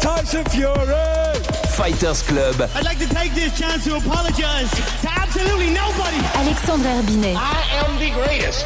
Tyson Fury. Fighters Club. I'd like to take this chance to apologize to absolutely nobody. Alexandre Herbinet. I am the greatest.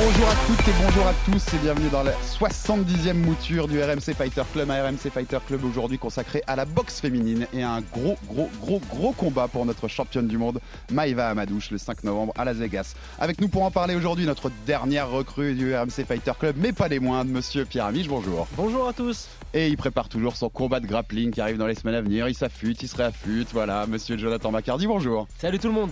Bonjour à toutes et bonjour à tous et bienvenue dans la 70e mouture du RMC Fighter Club, un RMC Fighter Club aujourd'hui consacré à la boxe féminine et à un gros gros gros gros combat pour notre championne du monde Maïva Amadouche le 5 novembre à Las Vegas. Avec nous pour en parler aujourd'hui notre dernière recrue du RMC Fighter Club, mais pas des moindres, monsieur Pierre Amiche, bonjour. Bonjour à tous. Et il prépare toujours son combat de grappling qui arrive dans les semaines à venir, il s'affûte, il se réaffûte, voilà, monsieur Jonathan Macardy, bonjour. Salut tout le monde.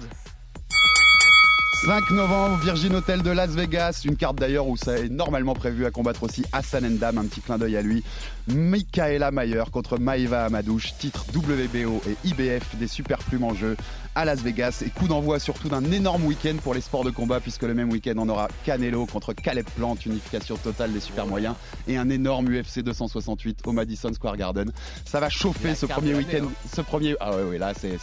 5 novembre, Virgin Hotel de Las Vegas. Une carte d'ailleurs où ça est normalement prévu à combattre aussi Hassan Endam. Un petit clin d'œil à lui. Michaela Mayer contre Maïva Amadouche. Titre WBO et IBF des super plumes en jeu à Las Vegas. Et coup d'envoi surtout d'un énorme week-end pour les sports de combat puisque le même week-end on aura Canelo contre Caleb Plant. Unification totale des super moyens. Et un énorme UFC 268 au Madison Square Garden. Ça va chauffer ce premier week-end. Ce premier. Ah ouais, ouais là c'est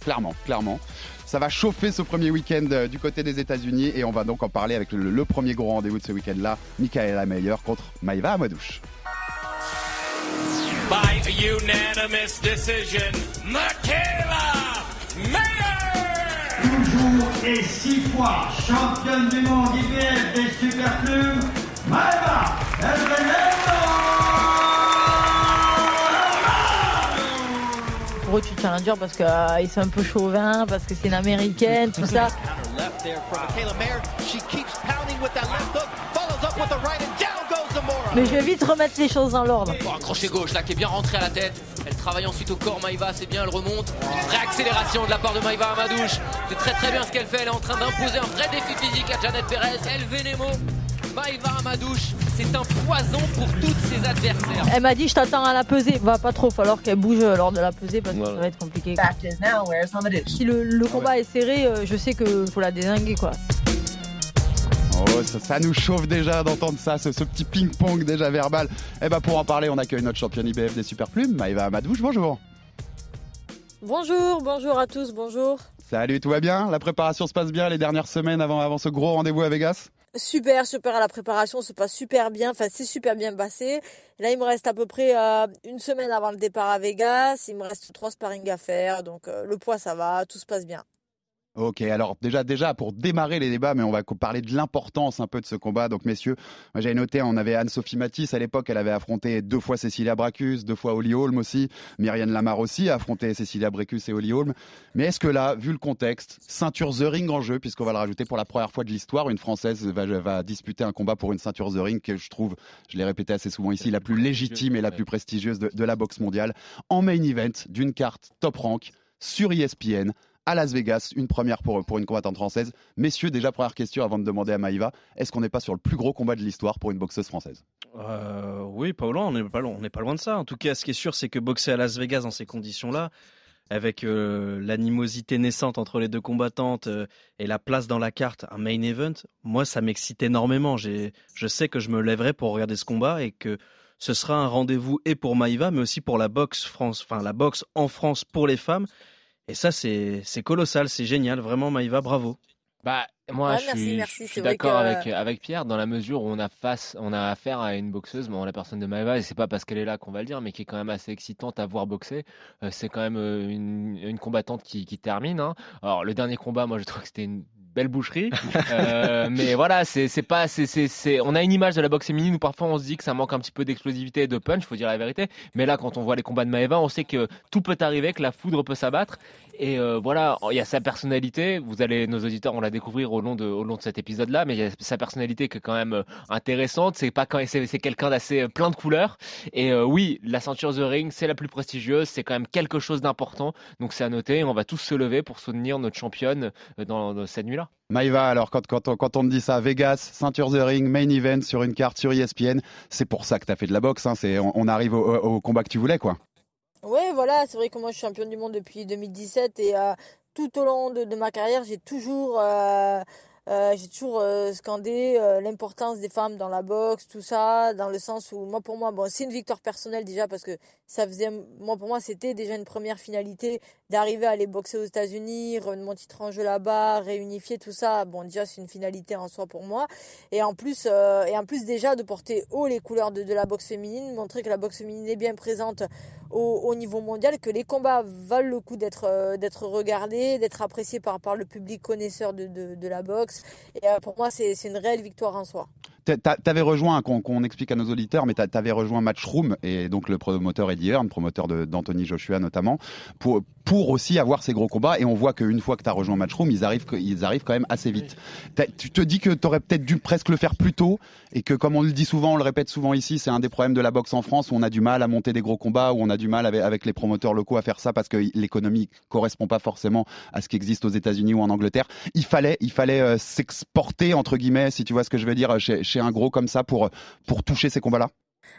clairement, clairement. Ça va chauffer ce premier week-end euh, du côté des États-Unis et on va donc en parler avec le, le premier gros rendez-vous de ce week-end-là, Michaela Meyer contre Maïva Amadouche. By a unanimous decision, Michaela. Toujours et six fois championne du monde IBF des super plumes, Maëva Pour eux, tu challenger parce qu'ils euh, sont un peu chauvins, parce que c'est une américaine, tout ça. Mais je vais vite remettre les choses dans l'ordre. Bon, un crochet gauche là qui est bien rentré à la tête. Elle travaille ensuite au corps, Maïva, c'est bien, elle remonte. Vraie accélération de la part de Maïva Amadouche. C'est très très bien ce qu'elle fait. Elle est en train d'imposer un vrai défi physique à Janet Perez. Elle Venemo. Maïva Amadouche, c'est un poison pour toutes ses adversaires. Elle m'a dit je t'attends à la pesée. Va pas trop falloir qu'elle bouge lors de la pesée parce que ça va être compliqué. Si le, le combat est serré, euh, je sais que faut la désinguer quoi. Oh, ça, ça nous chauffe déjà d'entendre ça, ce, ce petit ping-pong déjà verbal. Et bah pour en parler, on accueille notre championne IBF des super plumes, Maïva Amadouche. Bonjour. Bonjour, bonjour à tous, bonjour. Salut, tout va bien? La préparation se passe bien les dernières semaines avant, avant ce gros rendez-vous à Vegas? Super, super la préparation, se passe super bien, enfin c'est super bien passé. Là il me reste à peu près euh, une semaine avant le départ à Vegas, il me reste trois sparring à faire, donc euh, le poids ça va, tout se passe bien. Ok, alors déjà, déjà pour démarrer les débats, mais on va parler de l'importance un peu de ce combat. Donc messieurs, j'avais noté, on avait Anne-Sophie Matisse à l'époque, elle avait affronté deux fois Cécilia Bracus, deux fois Holly Holm aussi, Myriane Lamar aussi a affronté Cécilia Bracus et Holly Holm. Mais est-ce que là, vu le contexte, ceinture The Ring en jeu, puisqu'on va le rajouter pour la première fois de l'histoire, une Française va, va disputer un combat pour une ceinture The Ring que je trouve, je l'ai répété assez souvent ici, la plus légitime et la plus prestigieuse de, la boxe mondiale, en main event d'une carte top rank sur ESPN à Las Vegas, une première pour, une combattante française. Messieurs, déjà première question avant de demander à Maïva, est-ce qu'on n'est pas sur le plus gros combat de l'histoire pour une boxeuse française? Euh, oui, on n'est pas, loin- on pas loin de ça. En tout cas, ce qui est sûr, c'est que boxer à Las Vegas dans ces conditions-là, avec euh, l'animosité naissante entre les deux combattantes euh, et la place dans la carte, un main event, moi, ça m'excite énormément. Je sais que je me lèverai pour regarder ce combat et que ce sera un rendez-vous et pour Maïva, mais aussi pour la boxe France, enfin la boxe en France pour les femmes. Et ça, c'est, c'est colossal, c'est génial, vraiment Maïva, bravo. Bah, moi, Ouais, je merci, suis, merci, je c'est suis vrai d'accord que- avec, avec Pierre dans la mesure où on a, face, on a affaire à une boxeuse, bon, la personne de Maëva, et c'est pas parce qu'elle est là qu'on va le dire, mais qui est quand même assez excitante à voir boxer. Euh, c'est quand même euh, une, une combattante qui, qui termine. hein. Alors, le dernier combat, moi, je trouve que c'était une belle boucherie. Euh, mais voilà, c'est pas, c'est on a une image de la boxe féminine où parfois on se dit que ça manque un petit peu d'explosivité et de punch, faut dire la vérité. Mais là, quand on voit les combats de Maeva, on sait que tout peut arriver, que la foudre peut s'abattre. Et euh, voilà, il y a sa personnalité. Vous allez, nos auditeurs, on la découvrir au long de, au long de cet épisode-là, mais il y a sa personnalité qui est quand même euh, intéressante. C'est pas quand c'est c'est quelqu'un d'assez euh, plein de couleurs. Et euh, oui, la ceinture The Ring, c'est la plus prestigieuse. C'est quand même quelque chose d'important. Donc c'est à noter. On va tous se lever pour soutenir notre championne euh, dans, dans cette nuit-là. Maïva alors quand, quand, on, quand on te dit ça, Vegas, ceinture The Ring, main event sur une carte sur ESPN, c'est pour ça que tu fait de la boxe. Hein, c'est, on, arrive au, combat que tu voulais, quoi. Ouais, voilà, c'est vrai que moi je suis championne du monde depuis 2017 et euh, tout au long de, de ma carrière, j'ai toujours euh, euh, j'ai toujours euh, scandé euh, l'importance des femmes dans la boxe, tout ça, dans le sens où moi pour moi, bon, c'est une victoire personnelle déjà parce que ça faisait, moi pour moi, c'était déjà une première finalité d'arriver à aller boxer aux États-Unis, revenir mon titre en jeu là-bas, réunifier tout ça. Bon, déjà c'est une finalité en soi pour moi, et en plus, et en plus déjà de porter haut les couleurs de, la boxe féminine, montrer que la boxe féminine est bien présente au, au niveau mondial, que les combats valent le coup d'être regardés, d'être appréciés par le public connaisseur de, de la boxe. Et euh, pour moi, c'est une réelle victoire en soi. T'avais rejoint, qu'on explique à nos auditeurs, mais t'avais rejoint Matchroom et donc le promoteur Eddie Hearn, promoteur d'Anthony Joshua notamment, pour, pour aussi avoir ces gros combats. Et on voit qu'une fois que t'as rejoint Matchroom, ils arrivent, ils arrivent quand même assez vite. Tu te dis que t'aurais peut-être dû presque le faire plus tôt et que, comme on le dit souvent, on le répète souvent ici, c'est un des problèmes de la boxe en France où on a du mal à monter des gros combats, où on a du mal avec, avec les promoteurs locaux à faire ça parce que l'économie correspond pas forcément à ce qui existe aux États-Unis ou en Angleterre. Il fallait, il fallait euh, s'exporter entre guillemets, si tu vois ce que je veux dire, chez, chez un gros comme ça pour, pour toucher ces combats-là?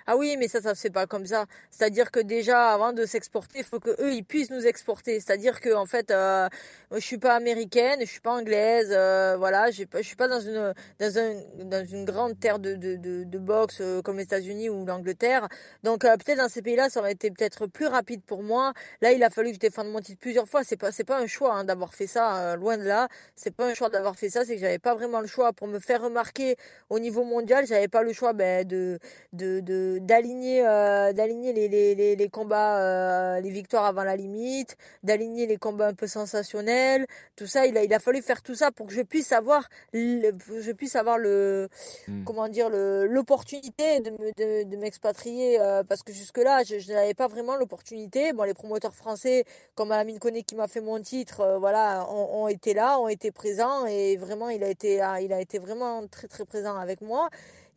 Ah oui, mais ça, ça se fait pas comme ça. C'est-à-dire que déjà, avant de s'exporter, il faut que eux, ils puissent nous exporter. C'est-à-dire que en fait, euh, je suis pas américaine, je suis pas anglaise, euh, voilà, je suis pas dans une dans un dans une grande terre de de de, boxe euh, comme les États-Unis ou l'Angleterre. Donc euh, peut-être dans ces pays-là, ça aurait été peut-être plus rapide pour moi. Là, il a fallu que je défende mon titre plusieurs fois. C'est pas c'est pas un choix hein, d'avoir fait ça. Euh, loin de là, c'est pas un choix d'avoir fait ça. C'est que j'avais pas vraiment le choix pour me faire remarquer au niveau mondial. J'avais pas le choix ben, de de d'aligner euh, d'aligner les, les, les, les, combats euh, les victoires avant la limite d'aligner les combats un peu sensationnels tout ça. Il a il a fallu faire tout ça pour que je puisse avoir le, je puisse avoir le hmm. comment dire le l'opportunité de de, de m'expatrier euh, parce que jusque là je, je n'avais pas vraiment l'opportunité. Bon les promoteurs français comme Amine Koné qui m'a fait mon titre voilà ont, ont, été là ont été présents et vraiment il a été il a été vraiment très très présent avec moi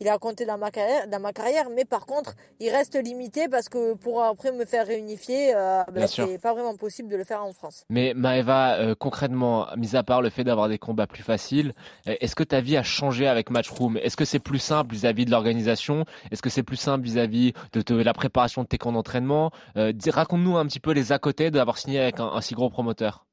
il a compté dans ma carrière, dans ma carrière, mais par contre, il reste limité parce que pour après me faire réunifier, euh, ben, c'est pas vraiment possible de le faire en France. Mais Maëva, euh, concrètement, mis à part le fait d'avoir des combats plus faciles, euh, est-ce que ta vie a changé avec Matchroom? Est-ce que c'est plus simple vis-à-vis de l'organisation? Est-ce que c'est plus simple vis-à-vis de, la préparation de tes camps d'entraînement? Euh, Raconte-nous un petit peu les à côté d'avoir signé avec un, un si gros promoteur.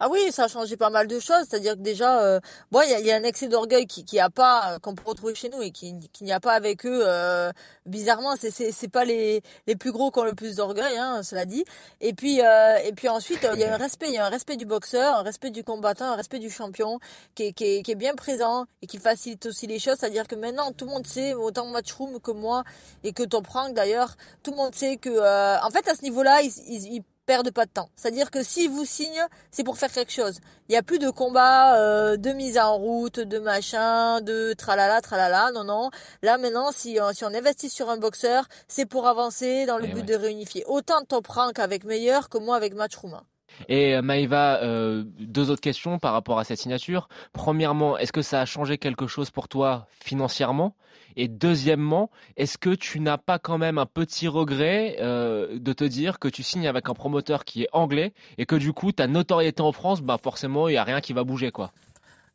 Ah oui, ça a changé pas mal de choses. C'est-à-dire que déjà, euh, bon, il y a, y a, un excès d'orgueil qui qui a pas euh, qu'on peut retrouver chez nous et qui qui n'y a pas avec eux. Euh, bizarrement, c'est c'est c'est pas les les plus gros qui ont le plus d'orgueil, hein, cela dit. Et puis euh, et puis ensuite, il y a un respect, il y a un respect du boxeur, un respect du combattant, un respect du champion qui est qui est, qui est bien présent et qui facilite aussi les choses. C'est-à-dire que maintenant, tout le monde sait autant Matchroom que moi et que Top Rank d'ailleurs, tout le monde sait que euh, en fait à ce niveau-là, ils, ils, ils perdent pas de temps. C'est-à-dire que s'ils vous signent, c'est pour faire quelque chose. Il n'y a plus de combat, euh, de mise en route, de machin, de tralala, tralala. Non, non. Là maintenant, si, si on investit sur un boxeur, c'est pour avancer dans le Et eh but ouais. de réunifier. Autant top rank avec meilleur que moi avec Matchroom. Et euh, Maïva, euh, deux autres questions par rapport à cette signature. Premièrement, est-ce que ça a changé quelque chose pour toi financièrement? Et deuxièmement, est-ce que tu n'as pas quand même un petit regret euh, de te dire que tu signes avec un promoteur qui est anglais et que du coup ta notoriété en France, bah forcément il y a rien qui va bouger quoi?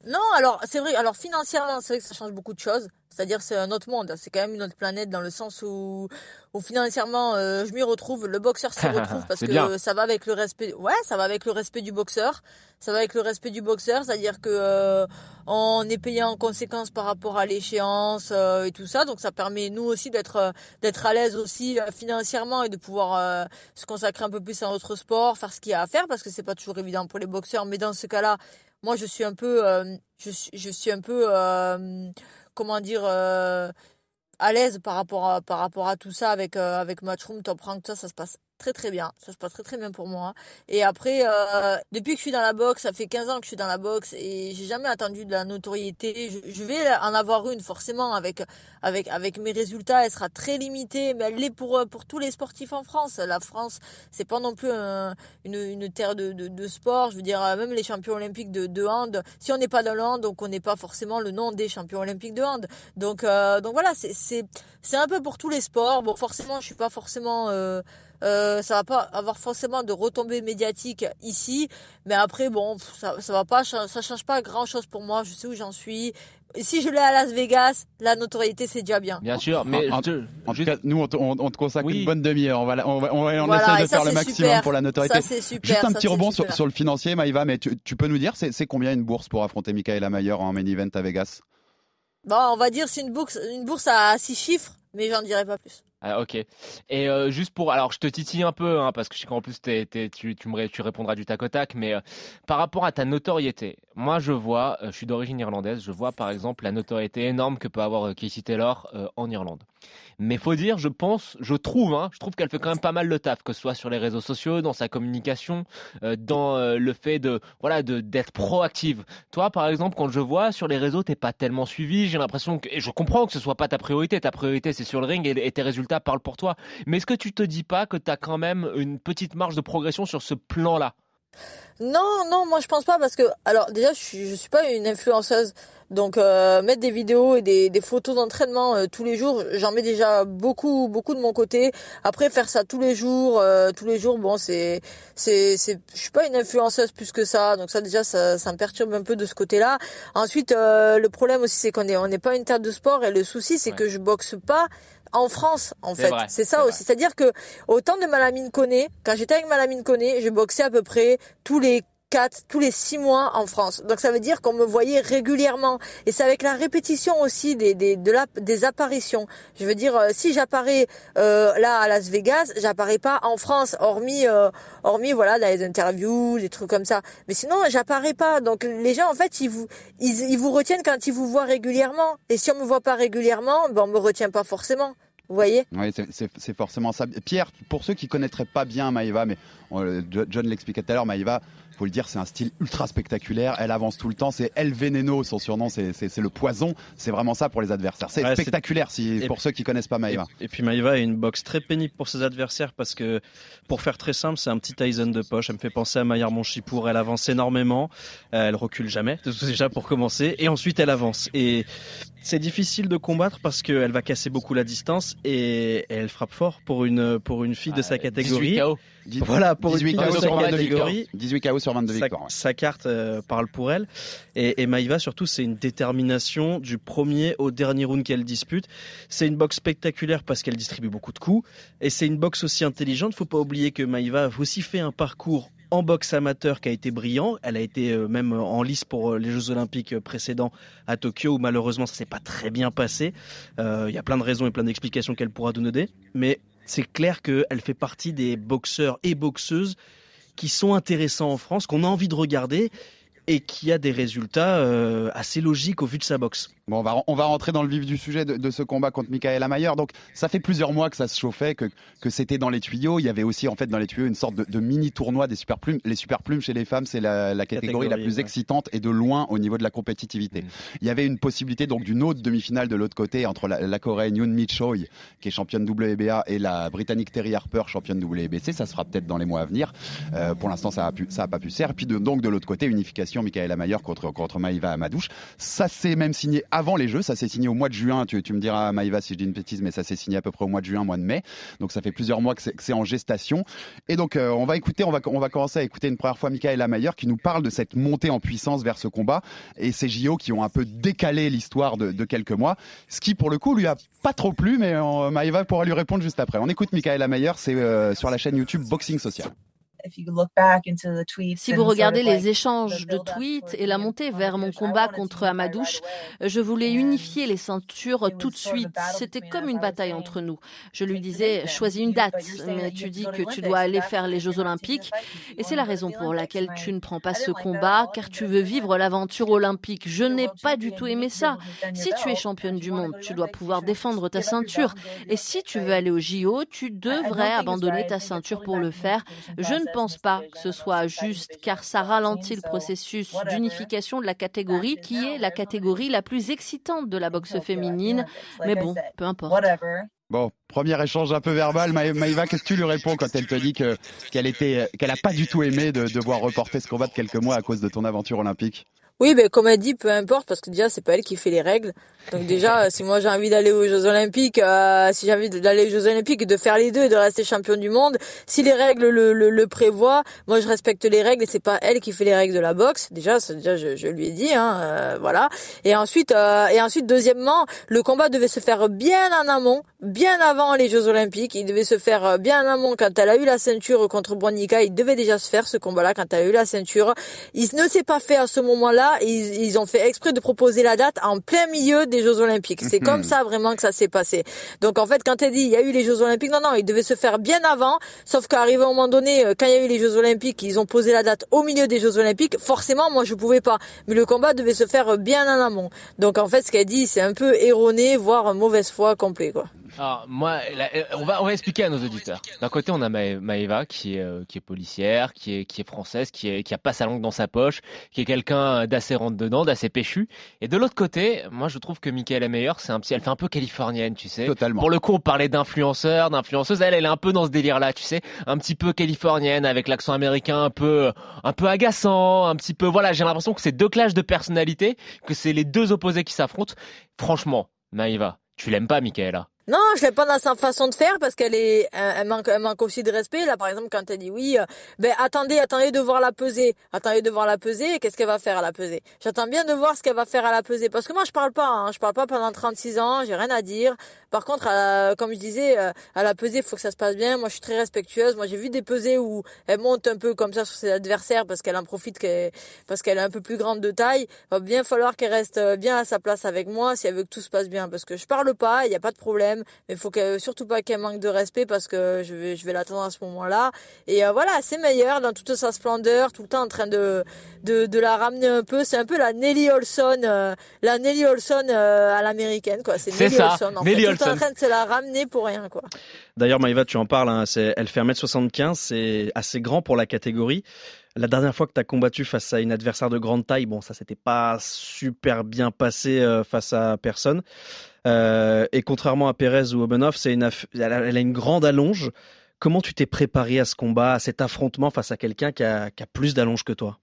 Non, alors c'est vrai. Alors financièrement, c'est vrai que ça change beaucoup de choses. C'est-à-dire c'est un autre monde. C'est quand même une autre planète dans le sens où, où financièrement, euh, je m'y retrouve. Le boxeur s'y retrouve parce que bien. ça va avec le respect. Ouais, ça va avec le respect du boxeur. Ça va avec le respect du boxeur, c'est-à-dire que euh, on est payé en conséquence par rapport à l'échéance euh, et tout ça. Donc ça permet nous aussi d'être d'être à l'aise aussi euh, financièrement et de pouvoir euh, se consacrer un peu plus à notre sport, faire ce qu'il y a à faire parce que c'est pas toujours évident pour les boxeurs. Mais dans ce cas-là moi je suis un peu euh, je, suis un peu euh, comment dire euh, à l'aise par rapport à par rapport à tout ça avec avec Matchroom Top Rank ça ça se passe très très bien. Ça se passe très très bien pour moi. Et après, euh, depuis que je suis dans la boxe, ça fait 15 ans que je suis dans la boxe et j'ai jamais attendu de la notoriété. Je, vais en avoir une forcément avec avec avec mes résultats. Elle sera très limitée, mais elle l'est pour pour tous les sportifs en France. La France, c'est pas non plus un, une, une terre de, de, de, sport. Je veux dire, même les champions olympiques de, de hand, si on n'est pas dans le donc on n'est pas forcément le nom des champions olympiques de hand. Donc euh, donc voilà, c'est c'est c'est un peu pour tous les sports. Bon, forcément, je suis pas forcément euh, euh, ça va pas avoir forcément de retombées médiatiques ici, mais après bon, ça, ça va pas, ça change pas grand chose pour moi. Je sais où j'en suis. Si je l'ai à Las Vegas, la notoriété c'est déjà bien. Bien sûr, mais en, je- en tout juste- cas, nous, on te, on- on te consacre Oui. une bonne demi-heure. On, va, on, va- on, va- on Voilà, essaie et de ça, faire le maximum super. pour la notoriété. Ça, c'est super, Juste un ça, petit rebond sur, sur le financier, Maïva, mais tu, tu peux nous dire, c'est c'est combien une bourse pour affronter Michaela Mayer en main event à Vegas? Bon, on va dire c'est une bourse, une bourse à six chiffres, mais j'en dirai pas plus. Ah, ok. Et euh, juste pour, alors je te titille un peu, hein, parce que je sais qu'en plus tu, tu, me, répondras du tac au tac, mais euh, par rapport à ta notoriété, moi je vois, euh, je suis d'origine irlandaise, je vois par exemple la notoriété énorme que peut avoir Casey Taylor en Irlande. Mais faut dire, je pense, je trouve, hein, je trouve qu'elle fait quand même pas mal le taf, que ce soit sur les réseaux sociaux, dans sa communication, euh, dans euh, le fait de, voilà, de d'être proactive. Toi, par exemple, quand je vois sur les réseaux, t'es pas tellement suivi. J'ai l'impression que, et je comprends que ce soit pas ta priorité. Ta priorité, c'est sur le ring et, et tes résultats parlent pour toi. Mais est-ce que tu te dis pas que t'as quand même une petite marge de progression sur ce plan-là? Non, non, moi je pense pas parce que alors déjà je suis je suis pas une influenceuse. Donc euh, mettre des vidéos et des, des photos d'entraînement euh, tous les jours j'en mets déjà beaucoup beaucoup de mon côté. Après faire ça tous les jours euh, tous les jours bon c'est c'est c'est je suis pas une influenceuse plus que ça. Donc ça déjà ça, ça me perturbe un peu de ce côté là ensuite le problème aussi c'est qu'on est on n'est pas une terre de sport et le souci c'est Ouais. que je boxe pas en France en fait c'est ça aussi c'est-à-dire que autant de Malamine Koné, quand j'étais avec Malamine Koné, je boxais à peu près tous les quatre, tous les six mois en France. Donc ça veut dire qu'on me voyait régulièrement. Et c'est avec la répétition aussi des, des, de la, des apparitions. Je veux dire, euh, si j'apparais euh, là à Las Vegas, j'apparais pas en France, hormis, euh, hormis voilà, dans les interviews, des trucs comme ça. Mais sinon, j'apparais pas. Donc les gens, en fait, ils vous, ils, ils vous retiennent quand ils vous voient régulièrement. Et si on me voit pas régulièrement, ben on me retient pas forcément. Vous voyez Oui, c'est- forcément ça. Pierre, pour ceux qui connaîtraient pas bien Maïva, mais euh, Jo- John l'expliquait tout à l'heure, Maïva, faut le dire, c'est un style ultra spectaculaire. Elle avance tout le temps. C'est El Veneno, son surnom, c'est le poison. C'est vraiment ça pour les adversaires. C'est Ouais, spectaculaire si, Et pour ceux qui connaissent pas Maïva. Et, et puis Maïva a une boxe très pénible pour ses adversaires parce que, pour faire très simple, c'est un petit Tyson de poche. Elle me fait penser à Maillard Monchipour. Elle avance énormément. Euh, elle recule jamais, déjà pour commencer. Et ensuite, elle avance. Et c'est difficile de combattre parce qu'elle va casser beaucoup la distance et elle frappe fort pour une, pour une fille de sa Ah, catégorie. 18 KO. Voilà, pour 18 une KO sur sa 22 victoires. catégorie. 18 KO sur 22 Sa, victoires. ouais. sa carte euh, parle pour elle. Et, et Maïva, surtout, c'est une détermination du premier au dernier round qu'elle dispute. C'est une boxe spectaculaire parce qu'elle distribue beaucoup de coups. Et c'est une boxe aussi intelligente. Faut pas oublier que Maïva a aussi fait un parcours en boxe amateur qui a été brillant. Elle a été euh, même en lice pour euh, les Jeux Olympiques euh, précédents à Tokyo où malheureusement ça s'est pas très bien passé. Euh, Il y a plein de raisons et plein d'explications qu'elle pourra nous donner. Mais c'est clair qu'elle fait partie des boxeurs et boxeuses qui sont intéressants en France, qu'on a envie de regarder et qui a des résultats euh, assez logiques au vu de sa boxe. Bon, on va, on va rentrer dans le vif du sujet de, de ce combat contre Michaela Mayer. Donc, ça fait plusieurs mois que ça se chauffait, que, que c'était dans les tuyaux. Il y avait aussi, en fait, dans les tuyaux, une sorte de, de mini tournoi des super plumes. Les super plumes chez les femmes, c'est la, la catégorie, la plus ouais. excitante et de loin au niveau de la compétitivité. Mm. Il y avait une possibilité donc d'une autre demi-finale de l'autre côté entre la, la Coréenne Yoon Mi Choi, qui est championne WBA, et la Britannique Terry Harper, championne WBC. Ça se fera peut-être dans les mois à venir. Euh, pour l'instant, ça a pu, ça a pas pu se faire. Et puis de- donc de l'autre côté, unification Michaela Mayer contre contre Maïva Amadouche. Ça s'est même signé avant les Jeux. Ça s'est signé au mois de juin. Tu, me diras Maïva si je dis une bêtise, mais ça s'est signé à peu près au mois de juin, mois de mai. Donc ça fait plusieurs mois que c'est en gestation. Et donc euh, on va écouter, on va commencer à écouter une première fois Michaela Mayer qui nous parle de cette montée en puissance vers ce combat et ces JO qui ont un peu décalé l'histoire de, de quelques mois. Ce qui pour le coup lui a pas trop plu, mais euh, Maïva pourra lui répondre juste après. On écoute Michaela Mayer, c'est euh, sur la chaîne YouTube Boxing Social. Si vous regardez les échanges de tweets et la montée vers mon combat contre Amadouche, je voulais unifier les ceintures tout de suite. C'était comme une bataille entre nous. Je lui disais, choisis une date, mais tu dis que tu dois aller faire les Jeux Olympiques. Et c'est la raison pour laquelle tu ne prends pas ce combat, car tu veux vivre l'aventure olympique. Je n'ai pas du tout aimé ça. Si tu es championne du monde, tu dois pouvoir défendre ta ceinture. Et si tu veux aller au JO, tu devrais abandonner ta ceinture pour le faire. Je ne pense pas que ce soit juste car ça ralentit le processus d'unification de la catégorie qui est la catégorie la plus excitante de la boxe féminine. Mais bon, peu importe. Bon, premier échange un peu verbal. Maïva, qu'est-ce que tu lui réponds quand elle te dit que qu'elle était, qu'elle pas du tout aimé de devoir reporter ce combat de quelques mois à cause de ton aventure olympique? Oui, ben comme elle dit, peu importe, parce que déjà c'est pas elle qui fait les règles. Donc déjà, si moi j'ai envie d'aller aux Jeux Olympiques, euh, si j'ai envie d'aller aux Jeux Olympiques de faire les deux et de rester champion du monde, si les règles le, le, le prévoient, moi je respecte les règles et c'est pas elle qui fait les règles de la boxe. Déjà, déjà je, je lui ai dit, hein, euh, voilà. Et ensuite, euh, et ensuite, deuxièmement, le combat devait se faire bien en amont, bien avant les Jeux Olympiques. Il devait se faire bien en amont quand elle a eu la ceinture contre Bronica. Il devait déjà se faire ce combat-là quand elle a eu la ceinture. Il ne s'est pas fait à ce moment-là. Ils, ils ont fait exprès de proposer la date en plein milieu des Jeux Olympiques. C'est Mhm. comme ça vraiment que ça s'est passé. Donc en fait, quand elle dit il y a eu les Jeux Olympiques, non non, il devait se faire bien avant. Sauf qu'arrivé à un moment donné, euh, quand il y a eu les Jeux Olympiques, ils ont posé la date au milieu des Jeux Olympiques. Forcément, moi je pouvais pas. Mais le combat devait se faire bien en amont. Donc en fait, ce qu'elle dit, c'est un peu erroné, voire mauvaise foi complet quoi. Alors moi, là, euh, on va on va expliquer à nos auditeurs. D'un côté, on a Ma- Maëva qui est euh, qui est policière, qui est qui est française, qui est qui a pas sa langue dans sa poche, qui est quelqu'un d'assez rentre dedans, d'assez péchu. Et de l'autre côté, moi je trouve que Michaela Meyer, c'est un petit, elle fait un peu californienne, tu sais. Totalement. Pour le coup, on parlait d'influenceur, d'influenceuse. Elle, elle est un peu dans ce délire-là, tu sais, un petit peu californienne avec l'accent américain un peu un peu agaçant, un petit peu. Voilà, j'ai l'impression que c'est deux clashs de personnalité, que c'est les deux opposés qui s'affrontent. Franchement, Maëva, tu l'aimes pas, Michaela? Non, je l'aime pas dans sa façon de faire parce qu'elle est, elle manque, elle manque aussi de respect. Là, par exemple, quand elle dit oui, euh, ben attendez, attendez de voir la peser, attendez de voir la peser. Qu'est-ce qu'elle va faire à la peser J'attends bien de voir ce qu'elle va faire à la peser parce que moi, je parle pas, hein, je parle pas pendant 36 ans, j'ai rien à dire. Par contre, comme je disais, euh, à la pesée, il faut que ça se passe bien. Moi, je suis très respectueuse. Moi, j'ai vu des pesées où elle monte un peu comme ça sur ses adversaires parce qu'elle en profite, parce qu'elle est un peu plus grande de taille. Il va bien falloir qu'elle reste euh, bien à sa place avec moi si elle veut que tout se passe bien. Parce que je parle pas, il n'y a pas de problème. Mais il faut qu'elle, surtout pas qu'elle manque de respect parce que je vais, je vais l'attendre à ce moment-là. Et euh, voilà, c'est meilleur dans toute sa splendeur, tout le temps en train de, de, de la ramener un peu. C'est un peu la Nelly Olson, euh, la Nelly Olson euh, à l'américaine, quoi. C'est Nelly ça, Olson. En Nelly fait. Tout le temps Olson. en train de se la ramener pour rien, quoi. D'ailleurs, Maïva, tu en parles, hein, elle fait 1m75, c'est assez grand pour la catégorie. La dernière fois que tu as combattu face à une adversaire de grande taille, bon, ça s'était pas super bien passé euh, face à personne. Euh, et contrairement à Perez ou Obenov, c'est une, elle, a, elle a une grande allonge. Comment tu t'es préparé à ce combat, à cet affrontement face à quelqu'un qui a, qui a plus d'allonge que toi?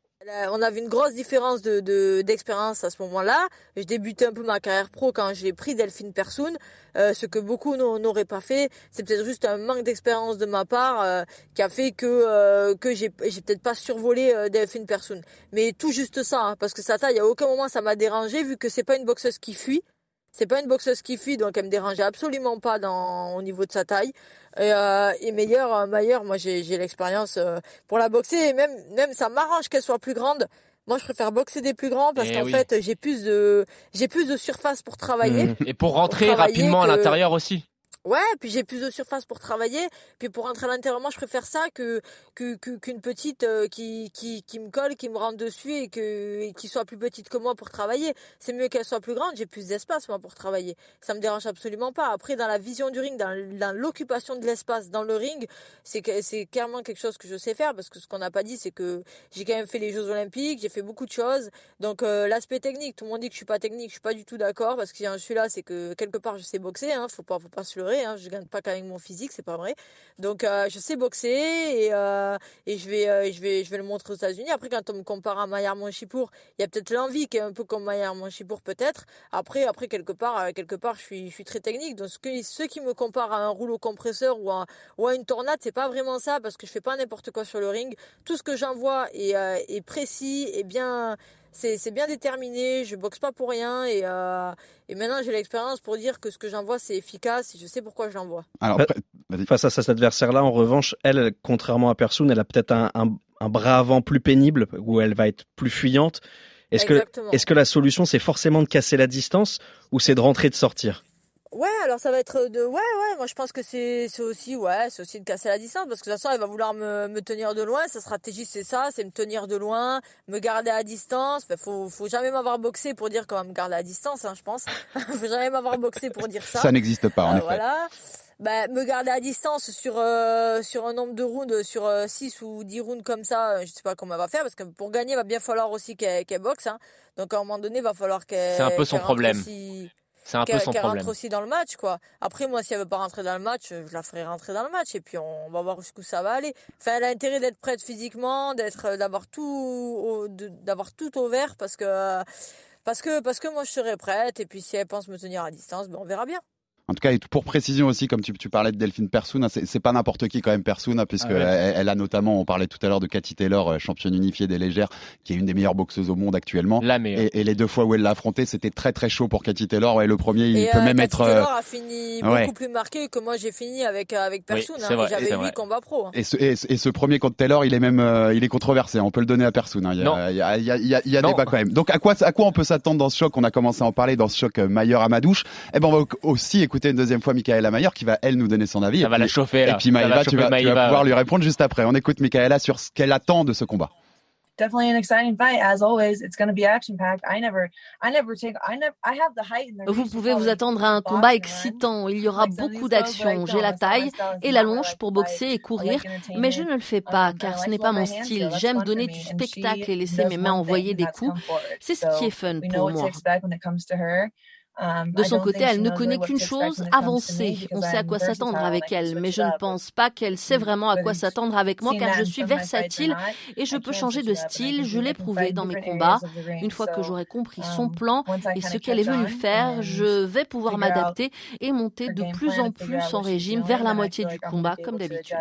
On avait une grosse différence de de- d'expérience à ce moment-là. Je débutais un peu ma carrière pro quand j'ai pris Delphine Persoun, euh, ce que beaucoup n'au- n'auraient pas fait. C'est peut-être juste un manque d'expérience de ma part euh, qui a fait que euh, que j'ai j'ai peut-être pas survolé euh, Delphine Persoun. Mais tout juste ça, hein, parce que sa taille, à aucun moment ça m'a dérangé vu que c'est pas une boxeuse qui fuit. C'est pas une boxeuse qui fuit, donc elle me dérangeait absolument pas dans, au niveau de sa taille. Et, euh, et meilleur, meilleur, moi j'ai j'ai l'expérience euh, pour la boxer et même même ça m'arrange qu'elle soit plus grande. Moi je préfère boxer des plus grands parce Eh qu'en oui. fait j'ai plus de j'ai plus de surface pour travailler. Mhm. Et pour rentrer travailler rapidement à l'intérieur aussi. Ouais, puis j'ai plus de surface pour travailler, puis pour rentrer à l'intérieur, moi je préfère ça que que- que- qu'une petite euh, qui, qui qui me colle, qui me rentre dessus et que qui soit plus petite que moi pour travailler. C'est mieux qu'elle soit plus grande, j'ai plus d'espace moi pour travailler. Ça me dérange absolument pas. Après dans la vision du ring, dans, l'occupation de l'espace dans le ring, c'est c'est clairement quelque chose que je sais faire parce que ce qu'on n'a pas dit c'est que j'ai quand même fait les Jeux Olympiques, j'ai fait beaucoup de choses. Donc euh, l'aspect technique, tout le monde dit que je suis pas technique, je suis pas du tout d'accord parce que si je suis là, c'est que quelque part je sais boxer, hein, faut pas faut pas se leurrer, hein, je gagne pas qu'avec mon physique, c'est pas vrai. Donc euh, je sais boxer et euh, je vais euh, je vais je vais le montrer aux États-Unis. Après quand on me compare à Maillard Monchipour, il y a peut-être l'envie qui est un peu comme Maillard Monchipour peut-être. Après après quelque part quelque part je suis je suis très technique. Donc ceux qui me comparent à un rouleau compresseur ou à une tornade, c'est pas vraiment ça parce que je fais pas n'importe quoi sur le ring. Tout ce que j'envoie est est précis et bien c'est bien déterminé, je boxe pas pour rien et, euh, et maintenant j'ai l'expérience pour dire que ce que j'envoie c'est efficace et je sais pourquoi je l'envoie. Alors, vas-y. Face à cet adversaire-là, en revanche, elle, contrairement à Persoon, elle a peut-être un, un, un bras avant plus pénible, où elle va être plus fuyante. Est-ce que, Exactement. est-ce que la solution, c'est forcément de casser la distance, ou c'est de rentrer et de sortir? Ouais, alors ça va être de ouais ouais, moi je pense que c'est c'est aussi ouais, c'est aussi de casser la distance parce que de toute façon, elle va vouloir me, me tenir de loin, sa stratégie c'est ça, c'est me tenir de loin, me garder à distance. Ben, faut faut jamais m'avoir boxé pour dire qu'on va me garder à distance hein, je pense. faut jamais m'avoir boxé pour dire ça. Ça n'existe pas, en Euh, effet. Voilà. Bah, me garder à distance sur euh, sur un nombre de rounds, sur euh, 6 ou 10 rounds comme ça, euh, je sais pas comment elle va faire, parce que pour gagner, il va bien falloir aussi qu'elle qu'elle boxe. Hein. Donc à un moment donné, il va falloir qu'elle... C'est un peu son problème. aussi- C'est un peu son problème. rentre aussi dans le match, quoi. Après, moi, si elle veut pas rentrer dans le match, je la ferai rentrer dans le match et puis on va voir jusqu'où ça va aller. Enfin, elle a intérêt d'être prête physiquement, d'être, euh, d'avoir tout, d'avoir tout au vert parce que, parce que, parce que moi, je serai prête et puis si elle pense me tenir à distance, ben, on verra bien. En tout cas, et pour précision aussi, comme tu, tu parlais de Delphine Persoun, hein, c'est pas n'importe qui quand même Persoun, hein, puisque Ah ouais. elle, elle a notamment, on parlait tout à l'heure de Cathy Taylor, euh, championne unifiée des légères, qui est une des meilleures boxeuses au monde actuellement. La meilleure. Et, et les deux fois où elle l'a affrontée, c'était très très chaud pour Cathy Taylor. Ouais, le premier, il et peut euh, même Cathy être. euh, Taylor a fini ouais. beaucoup plus marqué que moi j'ai fini avec, euh, avec Oui, Persoon. c'est hein, J'avais huit combats pro. hein. Et ce, et, ce- et ce premier contre Taylor, il est même, euh, il est controversé. On peut le donner à Persoon. hein. Il y a, Non. il y a, il y a, il y a- il y a Non. débat quand même. Donc à quoi, à quoi on peut s'attendre dans ce choc? On a commencé à en parler dans ce choc Maillard Amadouche. Eh ben on va aussi écouter une deuxième fois Michaela Maillard qui va elle nous donner son avis. Ça Et va puis- la chauffer, là. Et puis Maïva, tu vas, tu vas Maïva, pouvoir ouais. lui répondre juste après. On écoute Michaela sur ce qu'elle attend de ce combat. definitely an exciting fight as always. It's going to be action packed. I never, I never take, I never, I have the height and the Vous pouvez vous attendre à un combat excitant. Il y aura beaucoup d'actions. J'ai la taille et la longe pour boxer et courir, mais je ne le fais pas Um, car I ce n'est pas mon style. J'aime donner du spectacle et laisser mes mains envoyer des coups. C'est ce qui est fun pour moi. Um, De son côté, elle ne connaît qu'une chose, avancer. On sait à I'm quoi s'attendre avec elle, mais je ne pense pas qu'elle sait vraiment à quoi s'attendre avec moi car je suis versatile not, et je peux changer de style. Je l'ai prouvé dans mes combats. Une fois que j'aurai compris son um, plan et ce qu'elle est venue faire, je vais pouvoir m'adapter et monter de plus en plus en régime vers la moitié du combat comme able to d'habitude.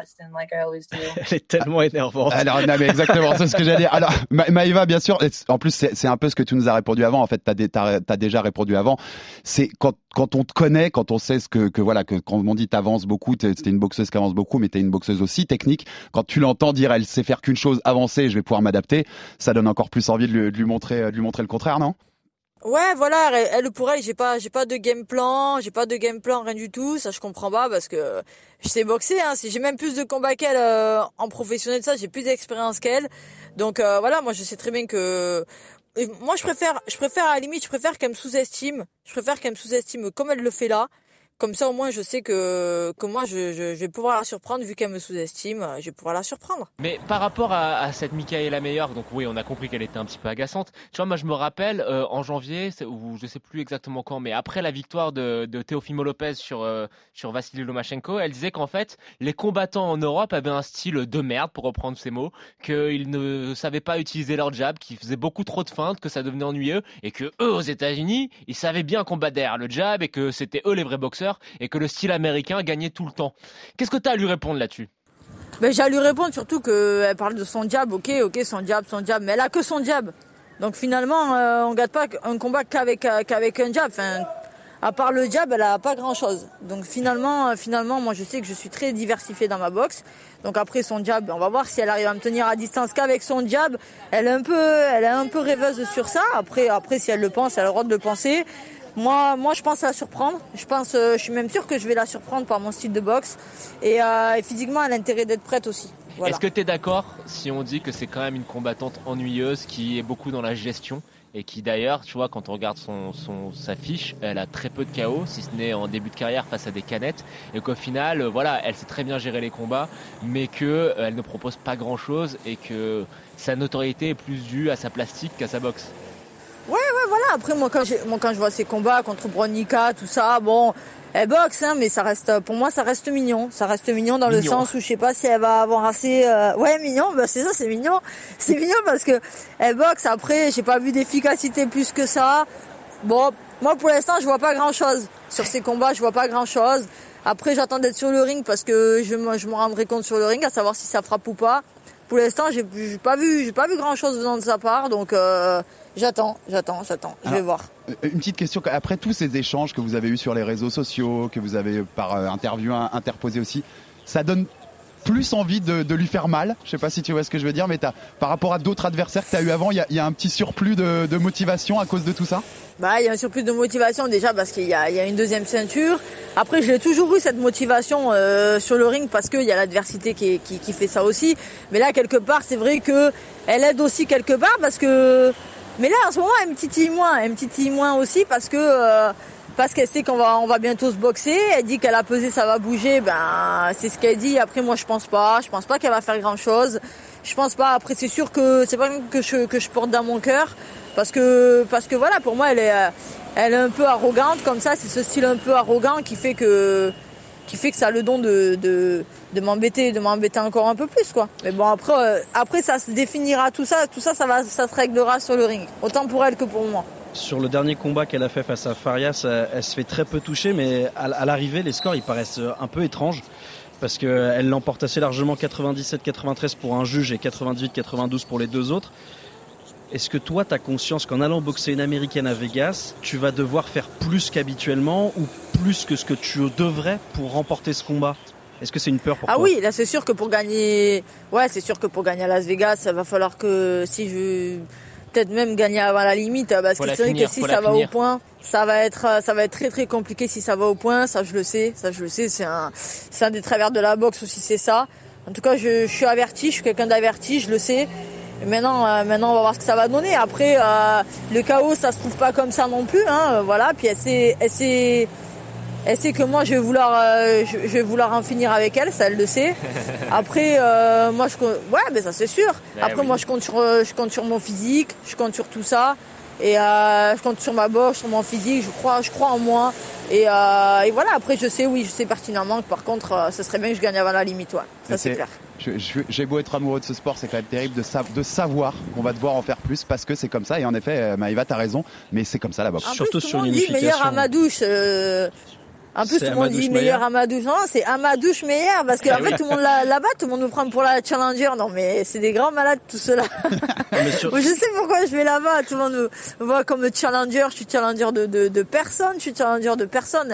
Elle est tellement énervante. Alors, non, mais exactement, c'est ce que j'allais dire. Alors, Ma- Maïva, bien sûr, en plus, c'est c'est un peu ce que tu nous as répondu avant. En fait, tu as, déjà répondu avant. C'est quand, quand on te connaît, quand on sait ce que, que voilà, que quand on dit t'avances beaucoup, t'es t'es une boxeuse qui avance beaucoup, mais t'es une boxeuse aussi technique. Quand tu l'entends dire, elle sait faire qu'une chose, avancer, je vais pouvoir m'adapter, ça donne encore plus envie de lui, de lui montrer, lui montrer le contraire, non? Ouais, voilà, elle, pour elle, j'ai pas, j'ai pas de game plan, j'ai pas de game plan, rien du tout, ça je comprends pas parce que je sais boxer, hein, j'ai même plus de combats qu'elle euh, en professionnel, ça, j'ai plus d'expérience qu'elle, donc euh, voilà, moi je sais très bien que, moi je préfère, je préfère à la limite, je préfère qu'elle me sous-estime, je préfère qu'elle me sous-estime comme elle le fait là, comme ça au moins je sais que, que moi je, vais pouvoir la surprendre vu qu'elle me sous-estime, je vais pouvoir la surprendre. Mais par rapport à, cette Michaela Meyer, donc oui, on a compris qu'elle était un petit peu agaçante. Tu vois, moi je me rappelle euh, en janvier, ou je sais plus exactement quand, mais après la victoire de, de Lopez sur, euh, sur Lomachenko, elle disait qu'en fait, les combattants en Europe avaient un style de merde, pour reprendre ses mots, qu'ils ne savaient pas utiliser leur jab, qu'ils faisaient beaucoup trop de feintes, que ça devenait ennuyeux, et que eux, aux États-Unis, ils savaient bien combattre derrière le jab, et que c'était eux les vrais boxeurs, et que le style américain gagnait tout le temps. Qu'est-ce que tu as à lui répondre là-dessus? Ben, j'ai à lui répondre surtout qu'elle parle de son jab, ok, ok, son jab, son jab, mais elle a que son jab. Donc finalement, euh, on gagne pas un combat qu'avec euh, qu'avec un jab. Enfin, à part le jab, elle a pas grand chose. Donc finalement, euh, finalement, moi je sais que je suis très diversifié dans ma boxe. Donc après son jab, on va voir si elle arrive à me tenir à distance qu'avec son jab. Elle est un peu, elle est un peu rêveuse sur ça. Après, après si elle le pense, elle a le droit de le penser. Moi, moi, je pense la surprendre. Je pense, euh, je suis même sûr que je vais la surprendre par mon style de boxe. Et, euh, physiquement, elle a d'être prête aussi. Est-ce que tu es d'accord si on dit que c'est quand même une combattante ennuyeuse qui est beaucoup dans la gestion et qui d'ailleurs, tu vois, quand on regarde son, son, sa fiche, elle a très peu de chaos, si ce n'est en début de carrière face à des canettes, et qu'au final, euh, voilà, elle sait très bien gérer les combats, mais que elle ne propose pas grand-chose et que sa notoriété est plus due à sa plastique qu'à sa boxe. Voilà. Après, moi, quand, moi, quand je vois ses combats contre Bronica, tout ça, bon, elle boxe, hein, mais ça reste, pour moi, ça reste mignon. Ça reste mignon dans le sens où je sais pas si elle va avoir assez, euh, ouais, mignon, bah, c'est ça, c'est mignon. C'est mignon parce que elle boxe. Après, j'ai pas vu d'efficacité plus que ça. Bon, moi, pour l'instant, je vois pas grand chose. Sur ces combats, je vois pas grand chose. Après, j'attends d'être sur le ring parce que je, me- je me rendrai compte sur le ring à savoir si ça frappe ou pas. Pour l'instant, j'ai pas vu, j'ai pas vu grand chose venant de sa part, donc euh, j'attends, j'attends, j'attends. Je vais voir. Euh, Une petite question, après tous ces échanges que vous avez eus sur les réseaux sociaux, que vous avez par euh, interview in- interposé aussi, ça donne plus envie de, de lui faire mal. Je sais pas si tu vois ce que je veux dire, mais par rapport à d'autres adversaires que tu as eu avant, il y a, il y a un petit surplus de, de motivation à cause de tout ça? Bah, il y a un surplus de motivation déjà parce qu'il y a, il y a une deuxième ceinture. Après, j'ai toujours eu cette motivation euh, sur le ring parce qu'il y a l'adversité qui, qui fait ça aussi. Mais là, quelque part, c'est vrai que elle aide aussi quelque part parce que. Mais là, en ce moment, elle me titille moins. Elle me titille moins aussi parce que. euh, parce qu'elle sait qu'on va, on va bientôt se boxer. Elle dit qu'elle a pesé, ça va bouger. Ben, c'est ce qu'elle dit. Après, moi, je pense pas. Je pense pas qu'elle va faire grand chose. Je pense pas. Après, c'est sûr que c'est pas que je, que je porte dans mon cœur. Parce que, parce que voilà, pour moi, elle est, elle est un peu arrogante comme ça. C'est ce style un peu arrogant qui fait que qui fait que ça a le don de, de, de m'embêter, de m'embêter encore un peu plus, quoi. Mais bon, après, euh, après, ça se définira tout ça, tout ça, ça va, ça se réglera sur le ring. Autant pour elle que pour moi. Sur le dernier combat qu'elle a fait face à Farias, elle, se fait très peu toucher, mais à, l'arrivée, les scores, ils paraissent un peu étranges. Parce qu'elle l'emporte assez largement 97-93 pour un juge et 98-92 pour les deux autres. Est-ce que toi, tu as conscience qu'en allant boxer une américaine à Vegas, tu vas devoir faire plus qu'habituellement ou plus que ce que tu devrais pour remporter ce combat? Est-ce que c'est une peur pour ah toi? Ah oui, là c'est sûr que pour gagner, ouais, c'est sûr que pour gagner à Las Vegas, ça va falloir que si je peut-être même gagner avant la limite parce que c'est vrai que si ça va au point, ça va être ça va être très très compliqué si ça va au point, ça je le sais, ça je le sais, c'est un c'est un des travers de la boxe aussi, c'est ça. En tout cas, je, je suis averti, je suis quelqu'un d'averti, je le sais maintenant, euh, maintenant, on va voir ce que ça va donner. Après, euh, le chaos, ça se trouve pas comme ça non plus. Hein, voilà. Puis elle sait, elle sait, elle sait que moi, je vais vouloir, euh, je, vais vouloir en finir avec elle. Ça, elle le sait. Après, moi, je, ouais, mais ça c'est sûr. Ben Après, moi, je compte sur, je compte sur mon physique, je compte sur tout ça. Et je compte sur ma boxe, sur mon physique. Je crois, je crois en moi. Et, et, voilà. Après, je sais, oui, je sais pertinemment que par contre, ce serait bien que je gagne avant la limite. Ouais. Ça c'est clair j'ai beau être amoureux de ce sport, c'est quand même terrible de, de savoir qu'on va devoir en faire plus parce que c'est comme ça. Et en effet, euh, Maïva, t'as raison, mais c'est comme ça la boxe. Surtout sur l'unification. meilleur à ma douche. Euh, en plus, tout le monde dit meilleur Amadouche. Non, c'est Amadouche meilleur parce qu'en ah fait, tout le monde là-bas, tout le monde me prend pour la challenger. Non, mais c'est des grands malades, tout cela. je sais pourquoi je vais là-bas. Tout le monde me voit comme challenger. Je suis challenger de, de, de personne. Je suis challenger de personne.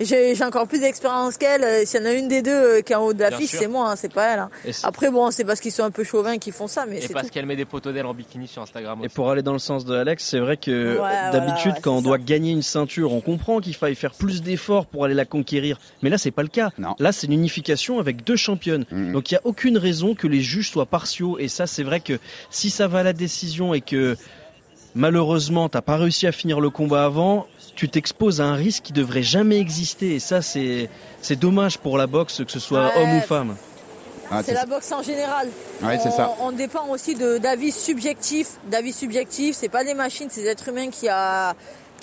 J'ai encore plus d'expérience qu'elle. S'il y en a une des deux euh, qui est en haut de la fiche, c'est moi, hein, c'est pas elle. Hein. Après, bon, c'est parce qu'ils sont un peu chauvins qu'ils font ça, mais Et parce qu'elle met des photos d'elle en bikini sur Instagram. Et pour aller dans le sens de Alex, c'est vrai que d'habitude, quand on doit gagner une ceinture, on comprend qu'il faille faire plus d'efforts pour aller la conquérir. Mais là, c'est pas le cas. Là, c'est une unification avec deux championnes. Mm-hmm. Donc, il y a aucune raison que les juges soient partiaux. Et ça, c'est vrai que si ça va à la décision et que malheureusement, t'as pas réussi à finir le combat avant, tu t'exposes à un risque qui devrait jamais exister. Et ça, c'est c'est dommage pour la boxe, que ce soit homme ou femme. Ah, c'est la boxe en général. Ouais, on, ça. on dépend aussi d'avis subjectifs. D'avis subjectifs, c'est pas des machines, c'est des êtres humains qui a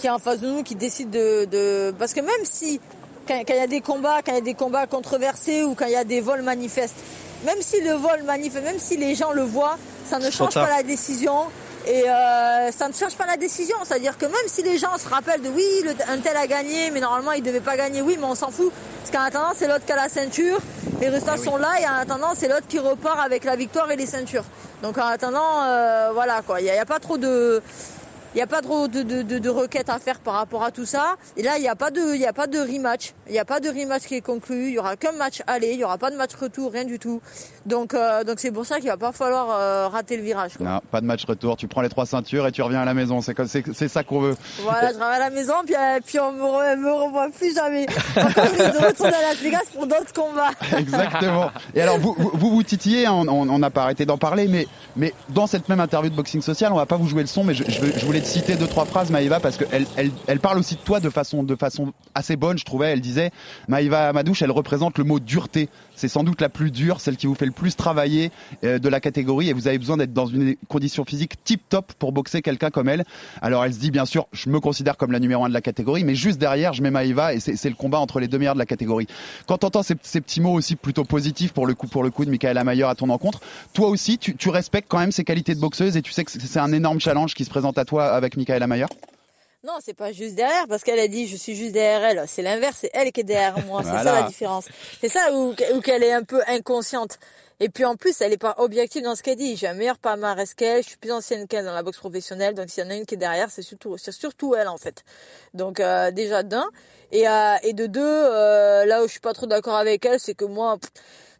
qui est en face de nous, qui décident de, de... parce que même si quand il y a des combats, quand il y a des combats controversés ou quand il y a des vols manifestes, même si le vol manifeste, même si les gens le voient, ça ne change pas la décision. Et euh, ça ne change pas la décision. C'est-à-dire que même si les gens se rappellent de oui, le, un tel a gagné, mais normalement il devait pas gagner, oui, mais on s'en fout. Parce qu'en attendant, c'est l'autre qui a la ceinture. Les résultats eh sont là et en attendant, c'est l'autre qui repart avec la victoire et les ceintures. Donc en attendant, euh, voilà quoi. Il n'y a, a, pas trop de il n'y a pas trop de, de, de, de, requêtes à faire par rapport à tout ça. Et là, il n'y a pas de, il y a pas de rematch. Il n'y a pas de rematch qui est conclu. Il y aura qu'un match aller. Il n'y aura pas de match retour, rien du tout. Donc, euh, donc c'est pour ça qu'il va pas falloir euh, rater le virage. Quoi. Non, pas de match retour. Tu prends les trois ceintures et tu reviens à la maison. C'est c'est, c'est ça qu'on veut. Voilà, je reviens à la maison puis, euh, puis on me, me revoit plus jamais. Par contre, je retourner à Las Vegas pour d'autres combats. Exactement. Et alors, vous, vous, vous titillez. Hein, on n'a pas arrêté d'en parler, mais, mais dans cette même interview de Boxing Social, on va pas vous jouer le son, mais je, je, je voulais citer deux trois phrases Maïva parce qu'elle elle, elle parle aussi de toi de façon de façon assez bonne je trouvais. Elle disait Maïva Amadouche elle représente le mot dureté c'est sans doute la plus dure celle qui vous fait le plus travailler euh, de la catégorie. Et vous avez besoin d'être dans une condition physique tip top pour boxer quelqu'un comme elle. Alors elle se dit bien sûr je me considère comme la numéro un de la catégorie mais juste derrière je mets Maïva et c'est le combat entre les deux meilleurs de la catégorie. Quand t'entends ces, ces petits mots aussi plutôt positifs pour le coup pour le coup de Michaela Mayer à ton encontre toi aussi tu, tu respectes quand même ses qualités de boxeuse et tu sais que c'est un énorme challenge qui se présente à toi avec Michaela la Maillard non, c'est pas juste derrière parce qu'elle a dit je suis juste derrière elle. C'est l'inverse, c'est elle qui est derrière moi. C'est ça la différence. C'est ça où, où qu'elle est un peu inconsciente. Et puis en plus, elle est pas objective dans ce qu'elle dit. J'ai un meilleur palmarès qu'elle, je suis plus ancienne qu'elle dans la boxe professionnelle. Donc s'il y en a une qui est derrière, c'est surtout, c'est surtout elle en fait. Donc euh, déjà d'un et euh, et de deux, euh, là où je suis pas trop d'accord avec elle, c'est que moi,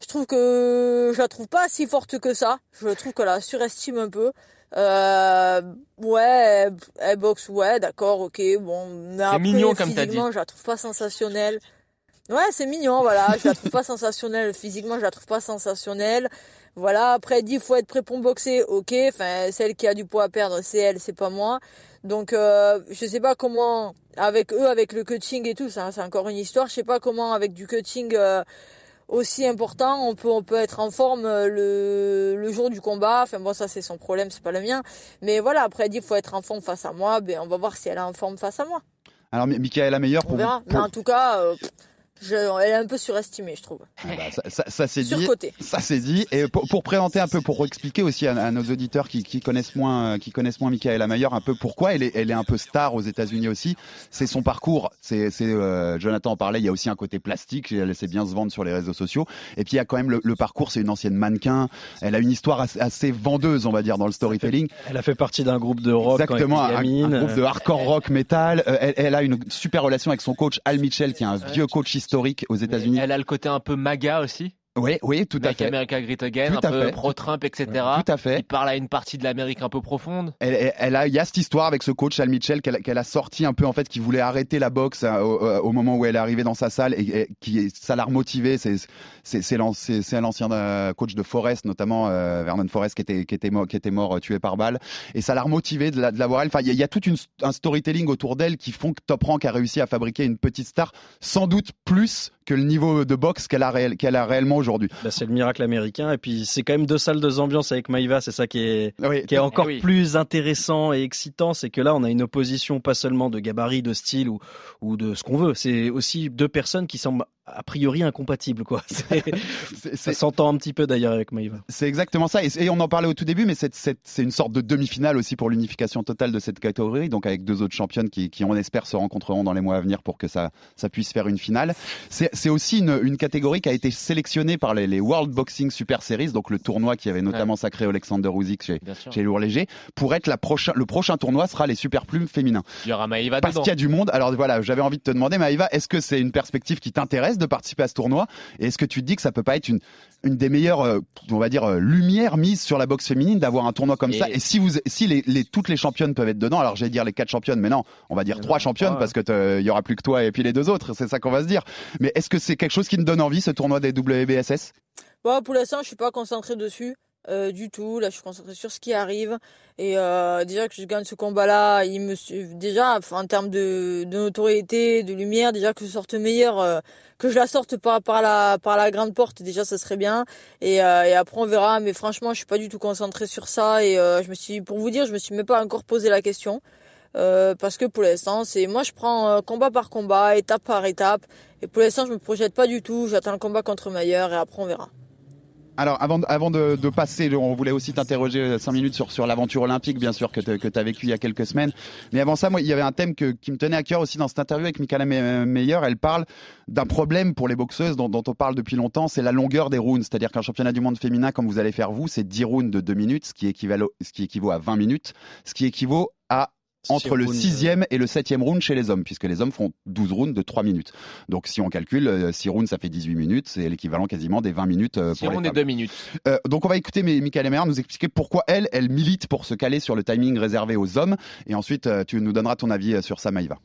je trouve que je la trouve pas si forte que ça. Je trouve qu'elle la surestime un peu. Euh, ouais, elle, boxe, ouais, d'accord, ok, bon. C'est mignon comme t'as dit. je la trouve pas sensationnelle. Ouais, c'est mignon, voilà. Je la trouve pas sensationnelle. Physiquement, je la trouve pas sensationnelle. Voilà. Après, elle dit, faut être prêt pour boxer. Ok. Enfin, celle qui a du poids à perdre, c'est elle, c'est pas moi. Donc, euh, je sais pas comment, avec eux, avec le coaching et tout, ça, c'est encore une histoire. Je sais pas comment, avec du coaching, euh, aussi important. On peut, on peut être en forme euh, le, le jour du combat. Enfin bon, ça c'est son problème, c'est pas le mien. Mais voilà, après elle dit faut être en forme face à moi. Ben on va voir si elle est en forme face à moi. Alors, Michaela Meyer, pour. On verra. Mais en tout cas, euh, je, elle est un peu surestimée, je trouve. Ah bah, ça, ça, ça c'est dit. Ça c'est dit. Et pour, pour, présenter un peu, pour expliquer aussi à, nos auditeurs qui, qui, connaissent moins, qui connaissent moins Michaela Mayer, un peu pourquoi elle est, elle est un peu star aux États-Unis aussi. C'est son parcours. C'est, euh, Jonathan en parlait. Il y a aussi un côté plastique. Elle sait bien se vendre sur les réseaux sociaux. Et puis il y a quand même le, le parcours. C'est une ancienne mannequin. Elle a une histoire assez, vendeuse, on va dire, dans le storytelling. Elle a fait partie d'un groupe de rock. Exactement, un, un, groupe de hardcore rock metal. Euh, elle, elle, a une super relation avec son coach Al Mitchell, qui est un vieux coach historique aux États-Unis. Elle a le côté un peu MAGA aussi? Oui, oui, tout à fait. America Great Again, un peu pro-Trump, etc. Tout à fait. Il parle à une partie de l'Amérique un peu profonde. Elle, elle, a, il y a cette histoire avec ce coach Al Mitchell qu'elle a sorti un peu en fait, qui voulait arrêter la boxe euh, euh, au, moment où elle est arrivée dans sa salle et, qui ça l'a remotivé. C'est l'ancien euh, coach de Forest, notamment Vernon Forest, qui était qui était mort, qui était mort tué par balle. Et ça l'a remotivé de la, de la voir elle. Enfin, il y, a, y a tout une, un storytelling autour d'elle qui font que Top Rank a réussi à fabriquer une petite star, sans doute plus que le niveau de boxe qu'elle a, réel, qu'elle a réellement aujourd'hui. Bah, c'est le miracle américain. Et puis, c'est quand même deux salles, deux ambiances avec Maïva. C'est ça qui est, qui est encore plus intéressant et excitant. C'est que là, on a une opposition pas seulement de gabarit, de style ou, ou de ce qu'on veut. C'est aussi deux personnes qui semblent a priori incompatibles. Quoi. ça s'entend un petit peu d'ailleurs avec Maïva. C'est exactement ça. Et, on en parlait au tout début, mais c'est une sorte de demi-finale aussi pour l'unification totale de cette catégorie. Donc, avec deux autres championnes qui, qui, on espère, se rencontreront dans les mois à venir pour que ça, ça puisse faire une finale. C'est aussi une, une, catégorie qui a été sélectionnée par les, les, World Boxing Super Series, donc le tournoi qui avait notamment sacré Alexander Usyk chez, chez Lourd Léger, pour être la prochain, le prochain tournoi sera les Super Plumes féminins. Il y aura Maïva Parce qu'il y a du monde. Alors voilà, j'avais envie de te demander, Maïva, est-ce que c'est une perspective qui t'intéresse de participer à ce tournoi Et est-ce que tu te dis que ça peut pas être une, une des meilleures, euh, on va dire, euh, lumières mises sur la boxe féminine d'avoir un tournoi comme ça Et si vous, si les, les, toutes les championnes peuvent être dedans, alors j'allais dire les quatre championnes, mais non, on va dire trois championnes parce que il y aura plus que toi et puis les deux autres, c'est ça qu'on va se dire. Mais est-ce que c'est quelque chose qui me donne envie, ce tournoi des WBSS Bon, pour l'instant, je suis pas concentré dessus. Euh, du tout. Là, je suis concentré sur ce qui arrive. Et euh, déjà que je gagne ce combat-là, il me déjà en termes de, de notoriété, de lumière, déjà que je sorte meilleur, euh, que je la sorte pas par la par la grande porte, déjà ça serait bien. Et, euh, et après on verra. Mais franchement, je suis pas du tout concentré sur ça. Et je me suis, pour vous dire, je me suis même pas encore posé la question. parce que pour l'instant, c'est moi je prends combat par combat, étape par étape, et pour l'instant je me projette pas du tout. J'attends le combat contre Mayer et après on verra. Alors avant, avant de, de, passer, on voulait aussi t'interroger cinq minutes sur, sur l'aventure olympique, bien sûr, que tu as vécu il y a quelques semaines. Mais avant ça, moi, il y avait un thème que, qui me tenait à cœur aussi dans cette interview avec Michaela Meyer. Elle parle d'un problème pour les boxeuses dont, dont on parle depuis longtemps, c'est la longueur des rounds. C'est-à-dire qu'un championnat du monde féminin, comme vous allez faire vous, c'est 10 rounds de 2 minutes, ce qui, équivaut, ce qui équivaut à 20 minutes, ce qui équivaut à entre le sixième et le septième round chez les hommes, puisque les hommes font 12 rounds de 3 minutes. Donc si on calcule, 6 euh, rounds, ça fait 18 minutes, c'est l'équivalent quasiment des 20 minutes euh, pour 6 rounds et 2 minutes. Euh, donc on va écouter Michael Emer nous expliquer pourquoi elle, elle milite pour se caler sur le timing réservé aux hommes, et ensuite tu nous donneras ton avis sur ça, Maïva.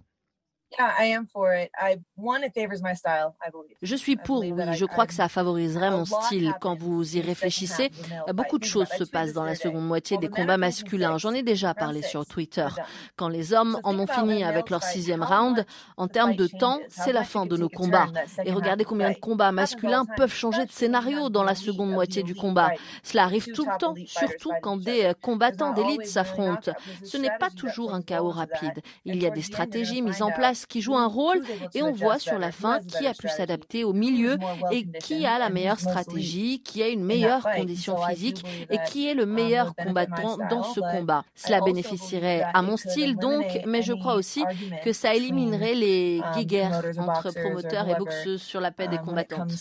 Je suis pour, oui. Je crois que ça favoriserait mon style. Quand vous y réfléchissez, beaucoup de choses se passent dans la seconde moitié des combats masculins. J'en ai déjà parlé sur Twitter. Quand les hommes en ont fini avec leur sixième round, en termes de temps, c'est la fin de nos combats. Et regardez combien de combats masculins peuvent changer de scénario dans la seconde moitié du combat. Cela arrive tout le temps, surtout quand des euh, combattants d'élite s'affrontent. Ce n'est pas toujours un chaos rapide. Il y a des stratégies mises en place qui joue un rôle et on voit sur la fin qui a pu s'adapter au milieu et qui a la meilleure stratégie, qui a une meilleure condition physique et qui est le meilleur combattant dans ce combat. Cela bénéficierait à mon style donc, mais je crois aussi que ça éliminerait les guéguerres entre promoteurs et boxeuses sur la paix des combattantes.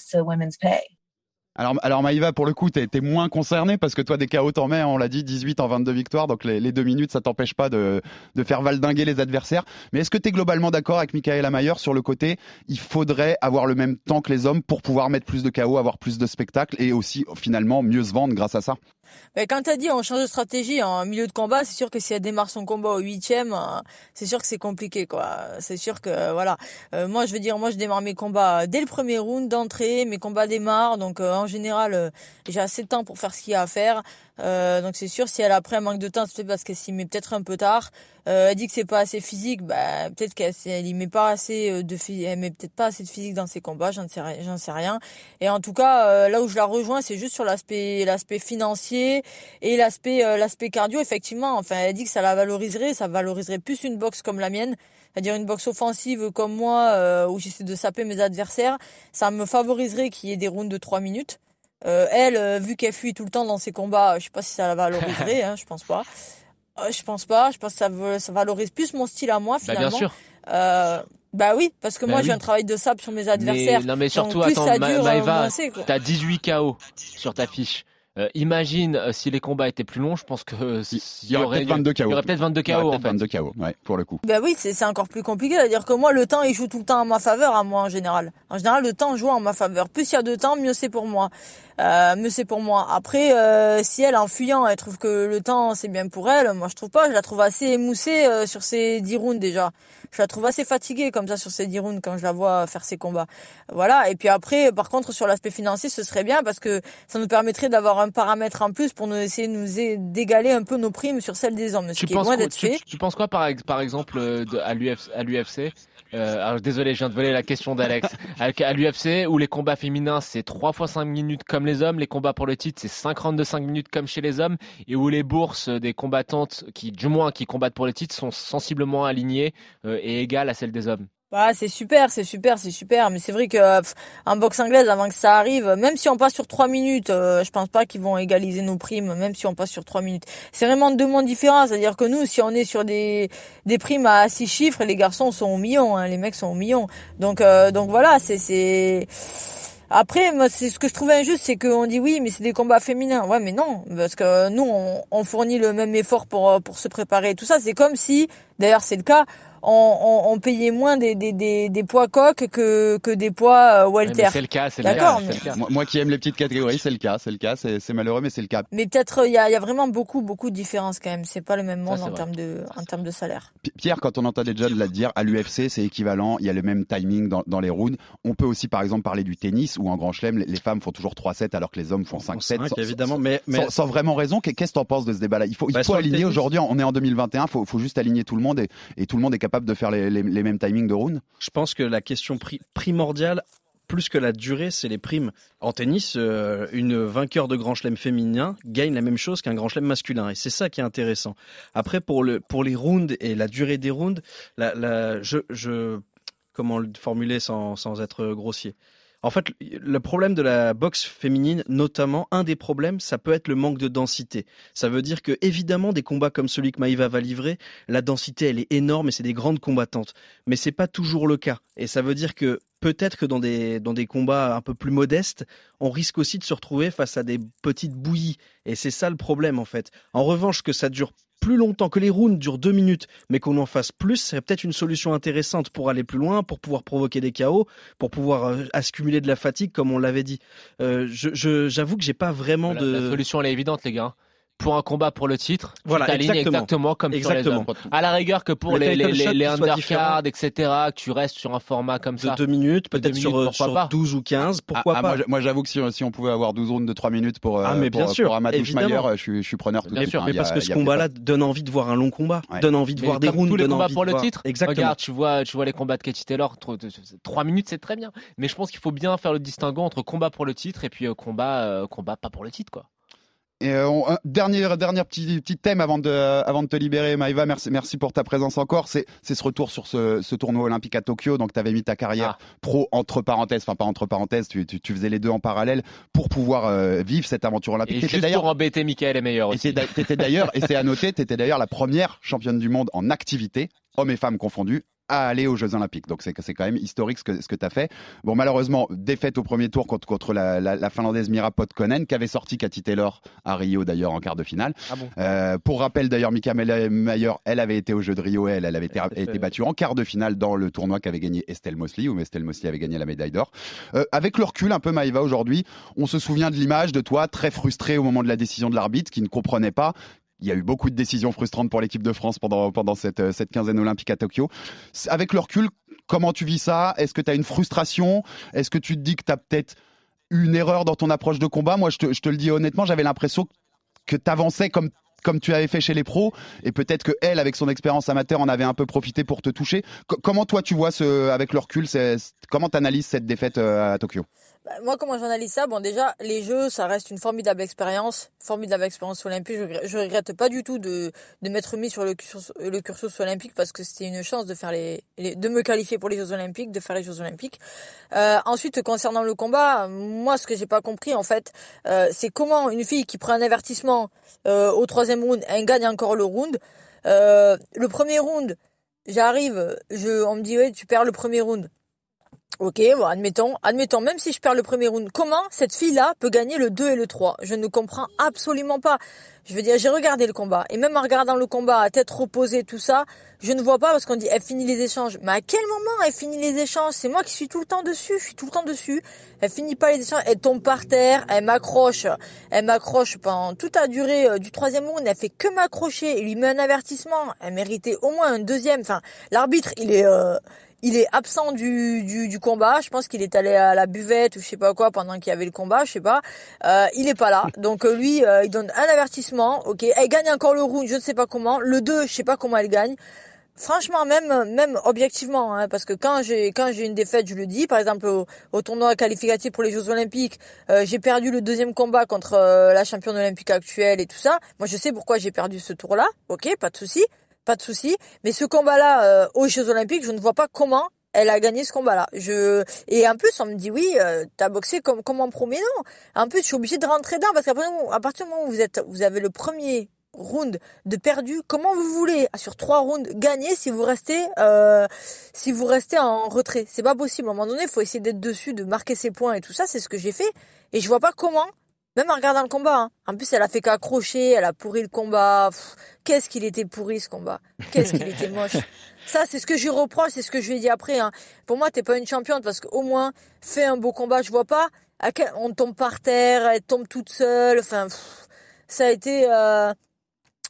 Alors, alors Maïva, pour le coup, t'es es moins concerné parce que toi, des KO t'en mets, on l'a dit, 18 en 22 victoires, donc les, deux minutes, ça t'empêche pas de, de faire valdinguer les adversaires. Mais est-ce que tu es globalement d'accord avec Michaela Mayer sur le côté, il faudrait avoir le même temps que les hommes pour pouvoir mettre plus de KO, avoir plus de spectacles et aussi finalement mieux se vendre grâce à ça? Mais quand t'as dit on change de stratégie en milieu de combat, c'est sûr que si elle démarre son combat au huitième, euh, c'est sûr que c'est compliqué quoi. C'est sûr que voilà. Euh, moi je veux dire, moi je démarre mes combats dès le premier round d'entrée, mes combats démarrent, donc euh, en général j'ai assez de temps pour faire ce qu'il y a à faire. Euh, donc c'est sûr, si elle après un manque de temps, c'est peut-être parce qu'elle s'y met peut-être un peu tard. Euh, elle dit que c'est pas assez physique, bah peut-être qu'elle elle met pas assez euh, de elle met peut-être pas assez de physique dans ses combats, j'en sais j'en sais rien. Et en tout cas, euh, là où je la rejoins, c'est juste sur l'aspect l'aspect financier et l'aspect euh, l'aspect cardio effectivement. Enfin elle dit que ça la valoriserait ça valoriserait plus une boxe comme la mienne. C'est-à-dire une boxe offensive comme moi où j'essaie de saper mes adversaires. Ça me favoriserait qu'il y ait des rounds de 3 minutes euh, elle euh, vu qu'elle fuit tout le temps dans ses combats je sais pas si ça la valoriserait hein, je pense pas euh, je pense pas je pense que ça, ça valorise plus mon style à moi finalement Bah, bien sûr. Euh, bah oui, parce que Bah moi oui. j'ai un travail de sable sur mes adversaires. Mais, non mais surtout, plus attends, Ma- Maëva, t'as 18 KO sur ta fiche. Euh, imagine euh, si les combats étaient plus longs, je pense que euh, Il y aurait peut-être 22 KO. Il y aurait peut-être 22 Il y aurait KO en fait. 22 KO, ouais, pour le coup. Bah oui, c'est c'est encore plus compliqué. C'est-à-dire que moi, le temps, il joue tout le temps en ma faveur, à moi en général. En général, le temps joue en ma faveur. Plus il y a de temps, mieux c'est pour moi. Euh, mieux c'est pour moi. Après, euh, si elle, en fuyant, elle trouve que le temps, c'est bien pour elle, moi je trouve pas. Je la trouve assez émoussée euh, sur ses 10 rounds déjà. Je la trouve assez fatiguée comme ça sur ces 10 rounds quand je la vois faire ses combats. Voilà. Et puis après, par contre, sur l'aspect financier, ce serait bien parce que ça nous permettrait d'avoir un paramètre en plus pour nous essayer de nous d'égaler un peu nos primes sur celles des hommes. Ce Tu qui est penses, loin quoi, d'être tu, fait. tu penses quoi par, ex- par exemple euh, de- à l'UFC à l'UFC euh, alors désolé, je viens de voler la question d'Alex. à, à l'UFC où les combats féminins c'est 3 fois 5 minutes comme les hommes, les combats pour le titre c'est 50 de 5 minutes comme chez les hommes et où les bourses des combattantes qui du moins qui combattent pour le titre sont sensiblement alignées euh, et égales à celles des hommes. Bah, c'est super, c'est super, c'est super. Mais c'est vrai que pff, boxe anglaise, avant que ça arrive, même si on passe sur trois minutes, euh, je pense pas qu'ils vont égaliser nos primes, même si on passe sur trois minutes. C'est vraiment deux mondes différents. C'est-à-dire que nous, si on est sur des des primes à six chiffres, les garçons sont au million, hein, les mecs sont au million. Donc euh, donc voilà, c'est c'est après, moi, c'est ce que je trouvais injuste, c'est qu'on dit oui, mais c'est des combats féminins. Ouais, mais non, parce que nous, on, fournit le même effort pour euh, pour se préparer. et Tout ça, c'est comme si, d'ailleurs, c'est le cas, on, on, on payait moins des, des, des, des poids coques que que des poids euh, Ouais, mais c'est le cas, c'est le cas, mais- c'est le cas. Moi, moi qui aime les petites catégories, c'est le cas, c'est le cas, c'est malheureux, mais c'est le cas. Mais peut-être il y a, il y a vraiment beaucoup beaucoup de différences quand même. C'est pas le même monde en termes de en termes de salaire. Pi- Pierre, quand on entend des jeunes la dire, à l'UFC, c'est équivalent, il y a le même timing dans, dans les rounds. On peut aussi, par exemple, parler du tennis, où en Grand Chelem, les, femmes font toujours 3-7 alors que les hommes font 5-7. cinq, sans- évidemment, sans- mais- mais- sans, sans vraiment raison. Qu'est- Qu'est-ce que t'en penses de ce débat-là? Il faut, il Bah, faut aligner aujourd'hui, on est en 2021, il faut, faut juste aligner tout le monde et, tout le monde est capable de faire les, mêmes timings de rounds. Je pense que la question pri- primordiale, plus que la durée, c'est les primes. En tennis, euh, une vainqueur de Grand Chelem féminin gagne la même chose qu'un Grand Chelem masculin, et c'est ça qui est intéressant. Après, pour le pour les rounds et la durée des rounds, comment le formuler sans être grossier? En fait, le problème de la boxe féminine, notamment, un des problèmes, ça peut être le manque de densité. Ça veut dire que, évidemment, des combats comme celui que Maïva va livrer, la densité, elle est énorme et c'est des grandes combattantes. Mais c'est pas toujours le cas. Et ça veut dire que peut-être que dans des, dans des combats un peu plus modestes, on risque aussi de se retrouver face à des petites bouillies. Et c'est ça le problème, en fait. En revanche, que ça dure plus longtemps, que les rounds durent deux minutes, mais qu'on en fasse plus, c'est peut-être une solution intéressante pour aller plus loin, pour pouvoir provoquer des chaos, pour pouvoir euh, accumuler de la fatigue, comme on l'avait dit. Euh, je- je- J'avoue que j'ai pas vraiment La, de... la solution elle est évidente les gars. Pour un combat pour le titre, Voilà, tu t'alignes exactement. exactement comme Exactement. sur les. À la rigueur que pour Le les, les, les, les undercards, etc., que tu restes sur un format comme de ça. deux minutes, De deux peut-être sur, minutes, euh, sur pas 12 ou 15, pourquoi Ah, pas Moi, j'avoue que si, si on pouvait avoir 12 rounds de 3 minutes pour, euh, Ah, mais bien pour, sûr, pour. Schmayer, je suis, je suis preneur tout de Bien suite. sûr, mais parce que ce combat-là donne envie de voir un long combat, Ouais. donne envie de Mais voir des rounds, tous les donne combats envie pour de le voir- titre. Exactement. Regarde, tu vois, tu vois les combats de Katie Taylor, 3 minutes c'est très bien. Mais je pense qu'il faut bien faire le distinguo entre combat pour le titre et puis euh, combat, euh, combat pas pour le titre quoi. Et euh, on- un dernier, dernier petit, petit thème avant de, avant de te libérer, Maïva. Merci, merci pour ta présence encore. C'est, c'est ce retour sur ce, ce tournoi olympique à Tokyo. Donc, tu avais mis ta carrière pro entre parenthèses, enfin pas entre parenthèses, tu, tu, tu faisais les deux en parallèle pour pouvoir euh, vivre cette aventure olympique. Et T'étais juste pour embêter Michael est meilleur et aussi. t'étais t'étais d'ailleurs, et c'est à noter, tu étais d'ailleurs la première championne du monde en activité, hommes et femmes confondus, à aller aux Jeux Olympiques. Donc c'est c'est quand même historique ce que, ce que tu as fait. Bon, malheureusement, défaite au premier tour contre, contre la, la, la Finlandaise Mira Potkonen, qui avait sorti Cathy Taylor à Rio d'ailleurs en quart de finale. Ah bon? Euh, pour rappel d'ailleurs, Mika Mayer, elle avait été aux Jeux de Rio, elle, elle avait été, été battue en quart de finale dans le tournoi qu'avait gagné Estelle Mosley, où Estelle Mosley avait gagné la médaille d'or. Euh, avec le recul, un peu Maïva aujourd'hui, on se souvient de l'image de toi très frustré au moment de la décision de l'arbitre, qui ne comprenait pas. Il y a eu beaucoup de décisions frustrantes pour l'équipe de France pendant, pendant cette, euh, cette quinzaine olympique à Tokyo. Avec le recul, comment tu vis ça? Est-ce que tu as une frustration? Est-ce que tu te dis que tu as peut-être eu une erreur dans ton approche de combat? Moi, je te, je te le dis honnêtement, j'avais l'impression que tu avançais comme comme tu avais fait chez les pros, et peut-être que elle, avec son expérience amateur, en avait un peu profité pour te toucher. Co- comment toi tu vois ce, avec le recul, comment tu analyses cette défaite euh, à Tokyo? Moi, comment j'analyse ça Bon, déjà, les Jeux, ça reste une formidable expérience, formidable expérience olympique. Je, regrette, pas du tout de, de m'être mis sur le cursus, le cursus olympique parce que c'était une chance de faire les, de me qualifier pour les Jeux olympiques, de faire les Jeux olympiques. Euh, ensuite, concernant le combat, moi, ce que j'ai pas compris, en fait, euh, c'est comment une fille qui prend un avertissement euh, au troisième round, elle gagne encore le round. Euh, le premier round, j'arrive, je, on me dit ouais, tu perds le premier round. Ok, bon, admettons, admettons, même si je perds le premier round, comment cette fille-là peut gagner le 2 et le 3 Je ne comprends absolument pas. Je veux dire, j'ai regardé le combat, et même en regardant le combat à tête reposée, tout ça, je ne vois pas parce qu'on dit elle finit les échanges. Mais à quel moment elle finit les échanges? C'est moi qui suis tout le temps dessus, je suis tout le temps dessus. Elle finit pas les échanges, elle tombe par terre, elle m'accroche, elle m'accroche pendant toute la durée euh, du troisième round, elle fait que m'accrocher, il lui met un avertissement, elle méritait au moins un deuxième. Enfin, l'arbitre, il est... Euh, il est absent du, du, du combat. Je pense qu'il est allé à la buvette ou je sais pas quoi pendant qu'il y avait le combat, je sais pas. Euh, il est pas là. Donc euh, lui, euh, il donne un avertissement. Ok, elle gagne encore le round, je ne sais pas comment. Le 2, je sais pas comment elle gagne. Franchement, même même objectivement, hein, parce que quand j'ai quand j'ai une défaite, je le dis. Par exemple, au, tournoi qualificatif pour les Jeux Olympiques, euh, j'ai perdu le deuxième combat contre la championne olympique actuelle et tout ça. Moi, je sais pourquoi j'ai perdu ce tour-là. Ok, pas de souci pas de souci. Mais ce combat-là euh, aux Jeux Olympiques, je ne vois pas comment elle a gagné ce combat-là. Je et en plus on me dit oui, euh, t'as boxé comme comme en premier non. En plus je suis obligée de rentrer dedans parce qu'à partir du moment où vous êtes, vous avez le premier round de perdu, comment vous voulez sur trois rounds gagner si vous restez euh, si vous restez en retrait? C'est pas possible. À un moment donné, il faut essayer d'être dessus, de marquer ses points et tout ça. C'est ce que j'ai fait et je vois pas comment même en regardant le combat. Hein. En plus, elle a fait qu'accrocher, elle a pourri le combat. Qu'est-ce qu'il était pourri ce combat? Qu'est-ce qu'il était moche? Ça, c'est ce que je reproche, c'est ce que je lui ai dit après. Hein. Pour moi, t'es pas une championne parce qu'au moins, fais un beau combat. Je vois pas. À quel... On tombe par terre, elle tombe toute seule. Enfin, ça a été. Euh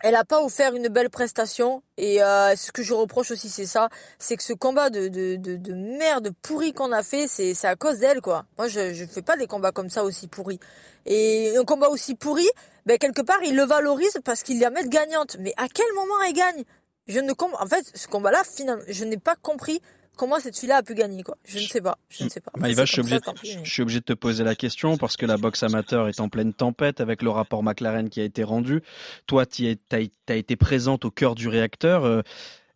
elle a pas offert une belle prestation et euh, ce que je reproche aussi c'est ça c'est que ce combat de, de, de, de merde pourri qu'on a fait c'est c'est à cause d'elle quoi moi je je fais pas des combats comme ça aussi pourris et un combat aussi pourri ben quelque part il le valorise parce qu'il la met gagnante mais à quel moment elle gagne? Je ne comprends en fait ce combat là finalement je n'ai pas compris comment cette fille-là a pu gagner quoi Je ne sais pas, je ne sais pas. Maïva, je suis obligé, de, je suis obligé de te poser la question parce que la boxe amateur est en pleine tempête avec le rapport McLaren qui a été rendu. Toi, tu as, été présente au cœur du réacteur. Euh,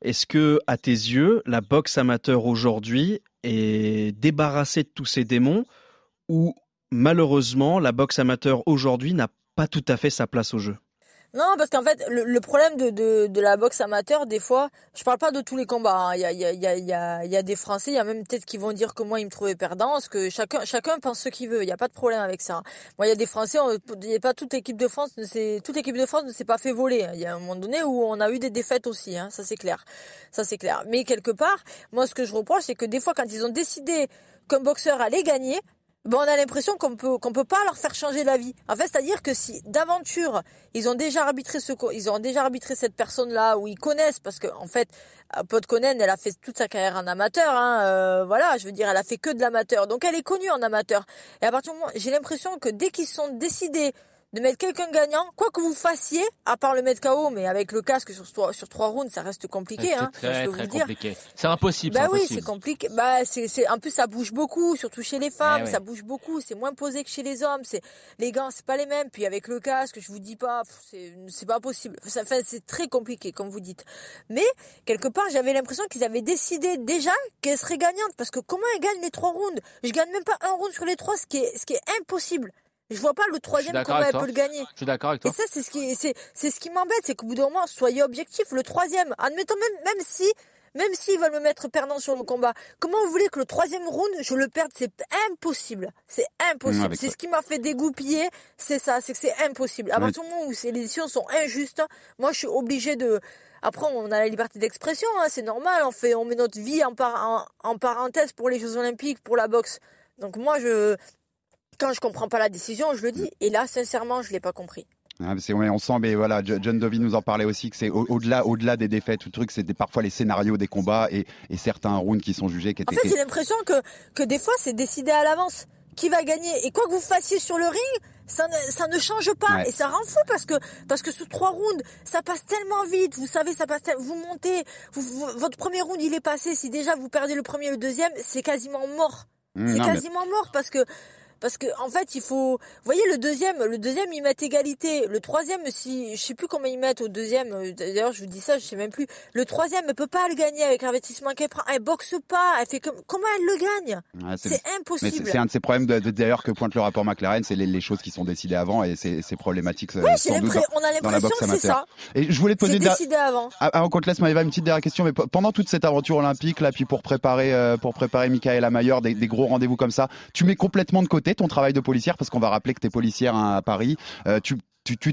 est-ce que, à tes yeux, la boxe amateur aujourd'hui est débarrassée de tous ces démons ou malheureusement la boxe amateur aujourd'hui n'a pas tout à fait sa place au jeu non, parce qu'en fait, le, problème de, de, la boxe amateur, des fois, je parle pas de tous les combats. Hein. Il, y a, y a, y a, des Français, il y a même peut-être qui vont dire que moi, ils me trouvaient perdant, parce que chacun, chacun pense ce qu'il veut. Il n'y a pas de problème avec ça. Moi, il y a des Français, il a pas toute l'équipe de France, toute l'équipe de France ne s'est pas fait voler. Il y a un moment donné où on a eu des défaites aussi, hein. ça c'est clair. Ça c'est clair. Mais quelque part, moi, ce que je reproche, c'est que des fois, quand ils ont décidé qu'un boxeur allait gagner, bon, on a l'impression qu'on peut qu'on peut pas leur faire changer la vie. En fait, c'est-à-dire que si d'aventure ils ont déjà arbitré ce ils ont déjà arbitré cette personne-là ou ils connaissent parce que en fait Podkonen elle a fait toute sa carrière en amateur hein, euh, voilà, je veux dire elle a fait que de l'amateur. Donc elle est connue en amateur. Et à partir du moment j'ai l'impression que dès qu'ils sont décidés de mettre quelqu'un gagnant, quoi que vous fassiez, à part le mettre KO, mais avec le casque sur trois, sur trois rounds, ça reste compliqué, hein. Très, très compliqué. C'est impossible. Bah oui, c'est compliqué. Bah c'est, c'est, en plus ça bouge beaucoup, surtout chez les femmes, ça bouge beaucoup. C'est moins posé que chez les hommes. C'est les gants, c'est pas les mêmes. Puis avec le casque, je vous dis pas, c'est, c'est pas possible. Enfin, c'est très compliqué, comme vous dites. Mais quelque part, j'avais l'impression qu'ils avaient décidé déjà qu'elle serait gagnante, parce que comment elle gagne les trois rounds? Je gagne même pas un round sur les trois, ce qui est, ce qui est impossible. Je vois pas le troisième comment elle peut le gagner. Je suis d'accord avec toi. Et ça, c'est ce qui, c'est, c'est ce qui m'embête, c'est qu'au bout d'un moment, soyez objectif. Le troisième, admettons même, même si, même s'ils veulent me mettre perdant sur le combat, comment vous voulez que le troisième round, je le perde? C'est impossible. C'est impossible. C'est ce qui m'a fait dégoupiller. C'est ça, c'est que c'est impossible. À partir du moment où ces décisions sont injustes, moi, je suis obligé de, après, on a la liberté d'expression, hein, c'est normal. On fait, on met notre vie en, par, en, en parenthèse pour les Jeux Olympiques, pour la boxe. Donc moi, je, quand je comprends pas la décision, je le dis. Et là, sincèrement, je l'ai pas compris. Ah, on sent, mais voilà, John Dovey nous en parlait aussi que c'est au-delà, au-delà des défaites, tout truc, c'est parfois les scénarios des combats et, et, certains rounds qui sont jugés. Qui étaient... En fait, j'ai l'impression que que des fois, c'est décidé à l'avance qui va gagner? Et quoi que vous fassiez sur le ring, ça ne, ça ne change pas ouais. et ça rend fou parce que parce que sous trois rounds ça passe tellement vite vous savez ça passe vous montez vous, vous, votre premier round il est passé si déjà vous perdez le premier et le deuxième c'est quasiment mort mmh, c'est quasiment mais... mort parce que Parce que en fait, il faut. Vous voyez, le deuxième, le deuxième, ils mettent égalité. Le troisième, si je sais plus comment ils mettent au deuxième. euh, D'ailleurs, je vous dis ça, je sais même plus. Le troisième, elle peut pas le gagner avec l'investissement qu'elle prend. Elle boxe pas. Elle fait comme. Comment elle le gagne Ouais, C'est impossible. c'est un de ces problèmes d'ailleurs que pointe le rapport McLaren, c'est les, les choses qui sont décidées avant et c'est problématique. euh, Ouais, j'ai sans doute l'impression- dans- on a l'impression que c'est ça. Et je voulais te poser C'est une der- décidé avant. Ah, Avant qu'on te laisse, Maëva, une petite dernière question. Mais pe- pendant toute cette aventure olympique, là, puis pour préparer, euh, pour préparer Michaela Mayer, des, des gros rendez-vous comme ça, tu mets complètement de côté ton travail de policière parce qu'on va rappeler que tu es policière hein, à Paris. Euh, tu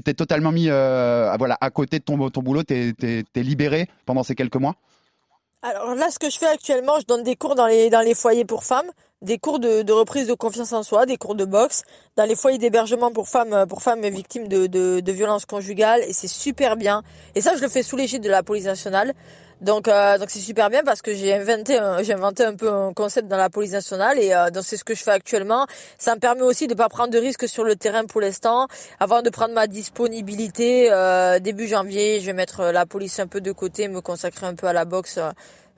t'es totalement mis euh, à- côté de ton boulot. T'es t'es libéré pendant ces quelques mois? Alors là, ce que je fais actuellement, je donne des cours dans les, foyers pour femmes, des cours de, reprise de confiance en soi, des cours de boxe, dans les foyers d'hébergement pour femmes, pour femmes victimes de, de, de violences conjugales, et c'est super bien. Et ça, je le fais sous l'égide de la police nationale. Donc, euh, donc c'est super bien parce que j'ai inventé, un, j'ai inventé un peu un concept dans la police nationale et euh, donc c'est ce que je fais actuellement. Ça me permet aussi de pas prendre de risques sur le terrain pour l'instant, avant de prendre ma disponibilité. Euh, début janvier, je vais mettre la police un peu de côté, me consacrer un peu à la boxe.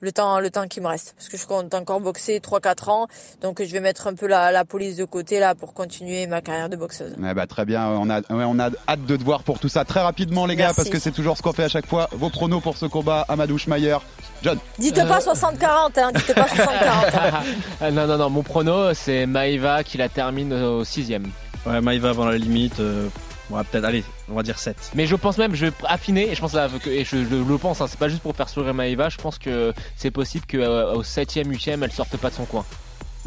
Euh, le temps le temps qui me reste parce que je compte encore boxer 3 4 ans donc je vais mettre un peu la, la police de côté là pour continuer ma carrière de boxeuse. Ouais, bah, très bien, on a, ouais, on a hâte de te voir pour tout ça. Très rapidement, les gars, parce que c'est toujours ce qu'on fait à chaque fois. Vos pronos pour ce combat, Amadou Schmayer. John. Dites pas 60 40 hein, dites pas 60 40. Ah, non, non, non, mon prono, c'est Maïva qui la termine au sixième. Ouais, Maïva avant la limite. euh, ouais, peut-être, allez, on va dire 7. Mais je pense même, je vais affiner, et je pense là, et je, je le pense, hein, c'est pas juste pour faire sourire Maïva, je pense que c'est possible qu'au 7ème, 8ème, elle sorte pas de son coin.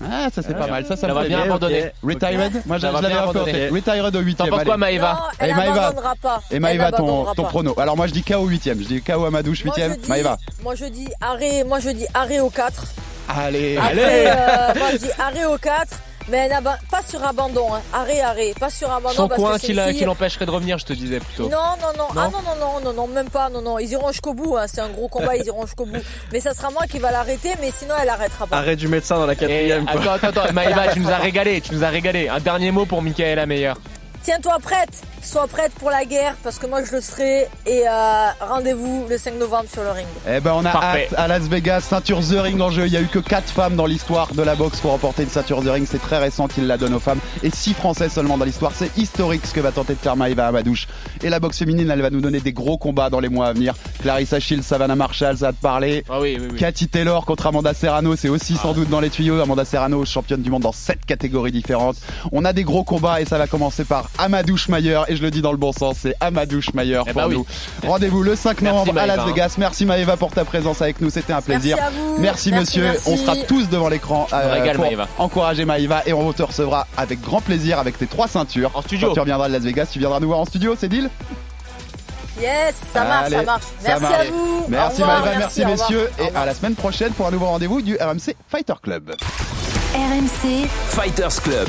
Ah, ça c'est pas mal, ça, ça va bien bien, abandonner. ok. Retired? Moi, je l'avais bien un peu en abandonner. tête. Retired au 8 T'en penses quoi, Maëva Non, elle Et abandonnera pas. Et Maëva, ton, ton prono. Alors moi je dis KO 8 Je dis KO Amadouche 8 Moi, je dis- Maëva. Moi je dis arrêt, moi je dis arrêt au 4. Allez, Après, euh, moi je dis arrêt au 4, mais pas sur abandon, hein. arrêt, arrêt, pas sur abandon. Son parce coin que c'est qui l'empêcherait de revenir, je te disais plutôt. Non, non, non, Non ah non, non, non, non, non, même pas, non, non, ils iront jusqu'au bout, hein. c'est un gros combat, ils iront jusqu'au bout. Mais ça sera moi qui va l'arrêter, mais sinon elle arrêtera pas. Arrêt du médecin dans la quatrième. Attends, attends, attends, Maëva, tu nous as régalé, tu nous as régalé. Un dernier mot pour Michaela Meyer. Tiens-toi prête, sois prête pour la guerre, parce que moi je le serai, et euh, rendez-vous le 5 novembre sur le ring. Eh ben on a Parfait. hâte à Las Vegas, ceinture The Ring en jeu. Il y a eu que 4 femmes dans l'histoire de la boxe pour remporter une ceinture The Ring. C'est très récent qu'il la donne aux femmes. Et 6 français seulement dans l'histoire. C'est historique ce que va tenter de faire Maïva Amadouche. Et la boxe féminine, elle va nous donner des gros combats dans les mois à venir. Clarissa Shields, Savannah Marshall, ça va te parler. Ah oui, oui, oui. Cathy Taylor contre Amanda Serrano, c'est aussi sans doute dans les tuyaux. Amanda Serrano, championne du monde dans 7 catégories différentes. On a des gros combats et ça va commencer par Amadou Schmayer. Et je le dis dans le bon sens, c'est Amadou Schmayer Eh pour bah oui. nous. Rendez-vous le 5 Merci, novembre à Las hein. Vegas. Merci Maëva pour ta présence avec nous, c'était un plaisir. Merci à vous. Merci, Merci, monsieur. merci. On sera tous devant l'écran euh, régale, pour Maëva. encourager Maëva et on te recevra avec grand plaisir avec tes trois ceintures. En studio. Quand tu reviendras de Las Vegas, tu viendras nous voir en studio, c'est deal Yes, ça marche, Allez, ça marche. ça Merci marche. à vous. Merci revoir, Maëva, merci, messieurs et à la semaine prochaine pour un nouveau rendez-vous du RMC Fighter Club. RMC Fighters Club.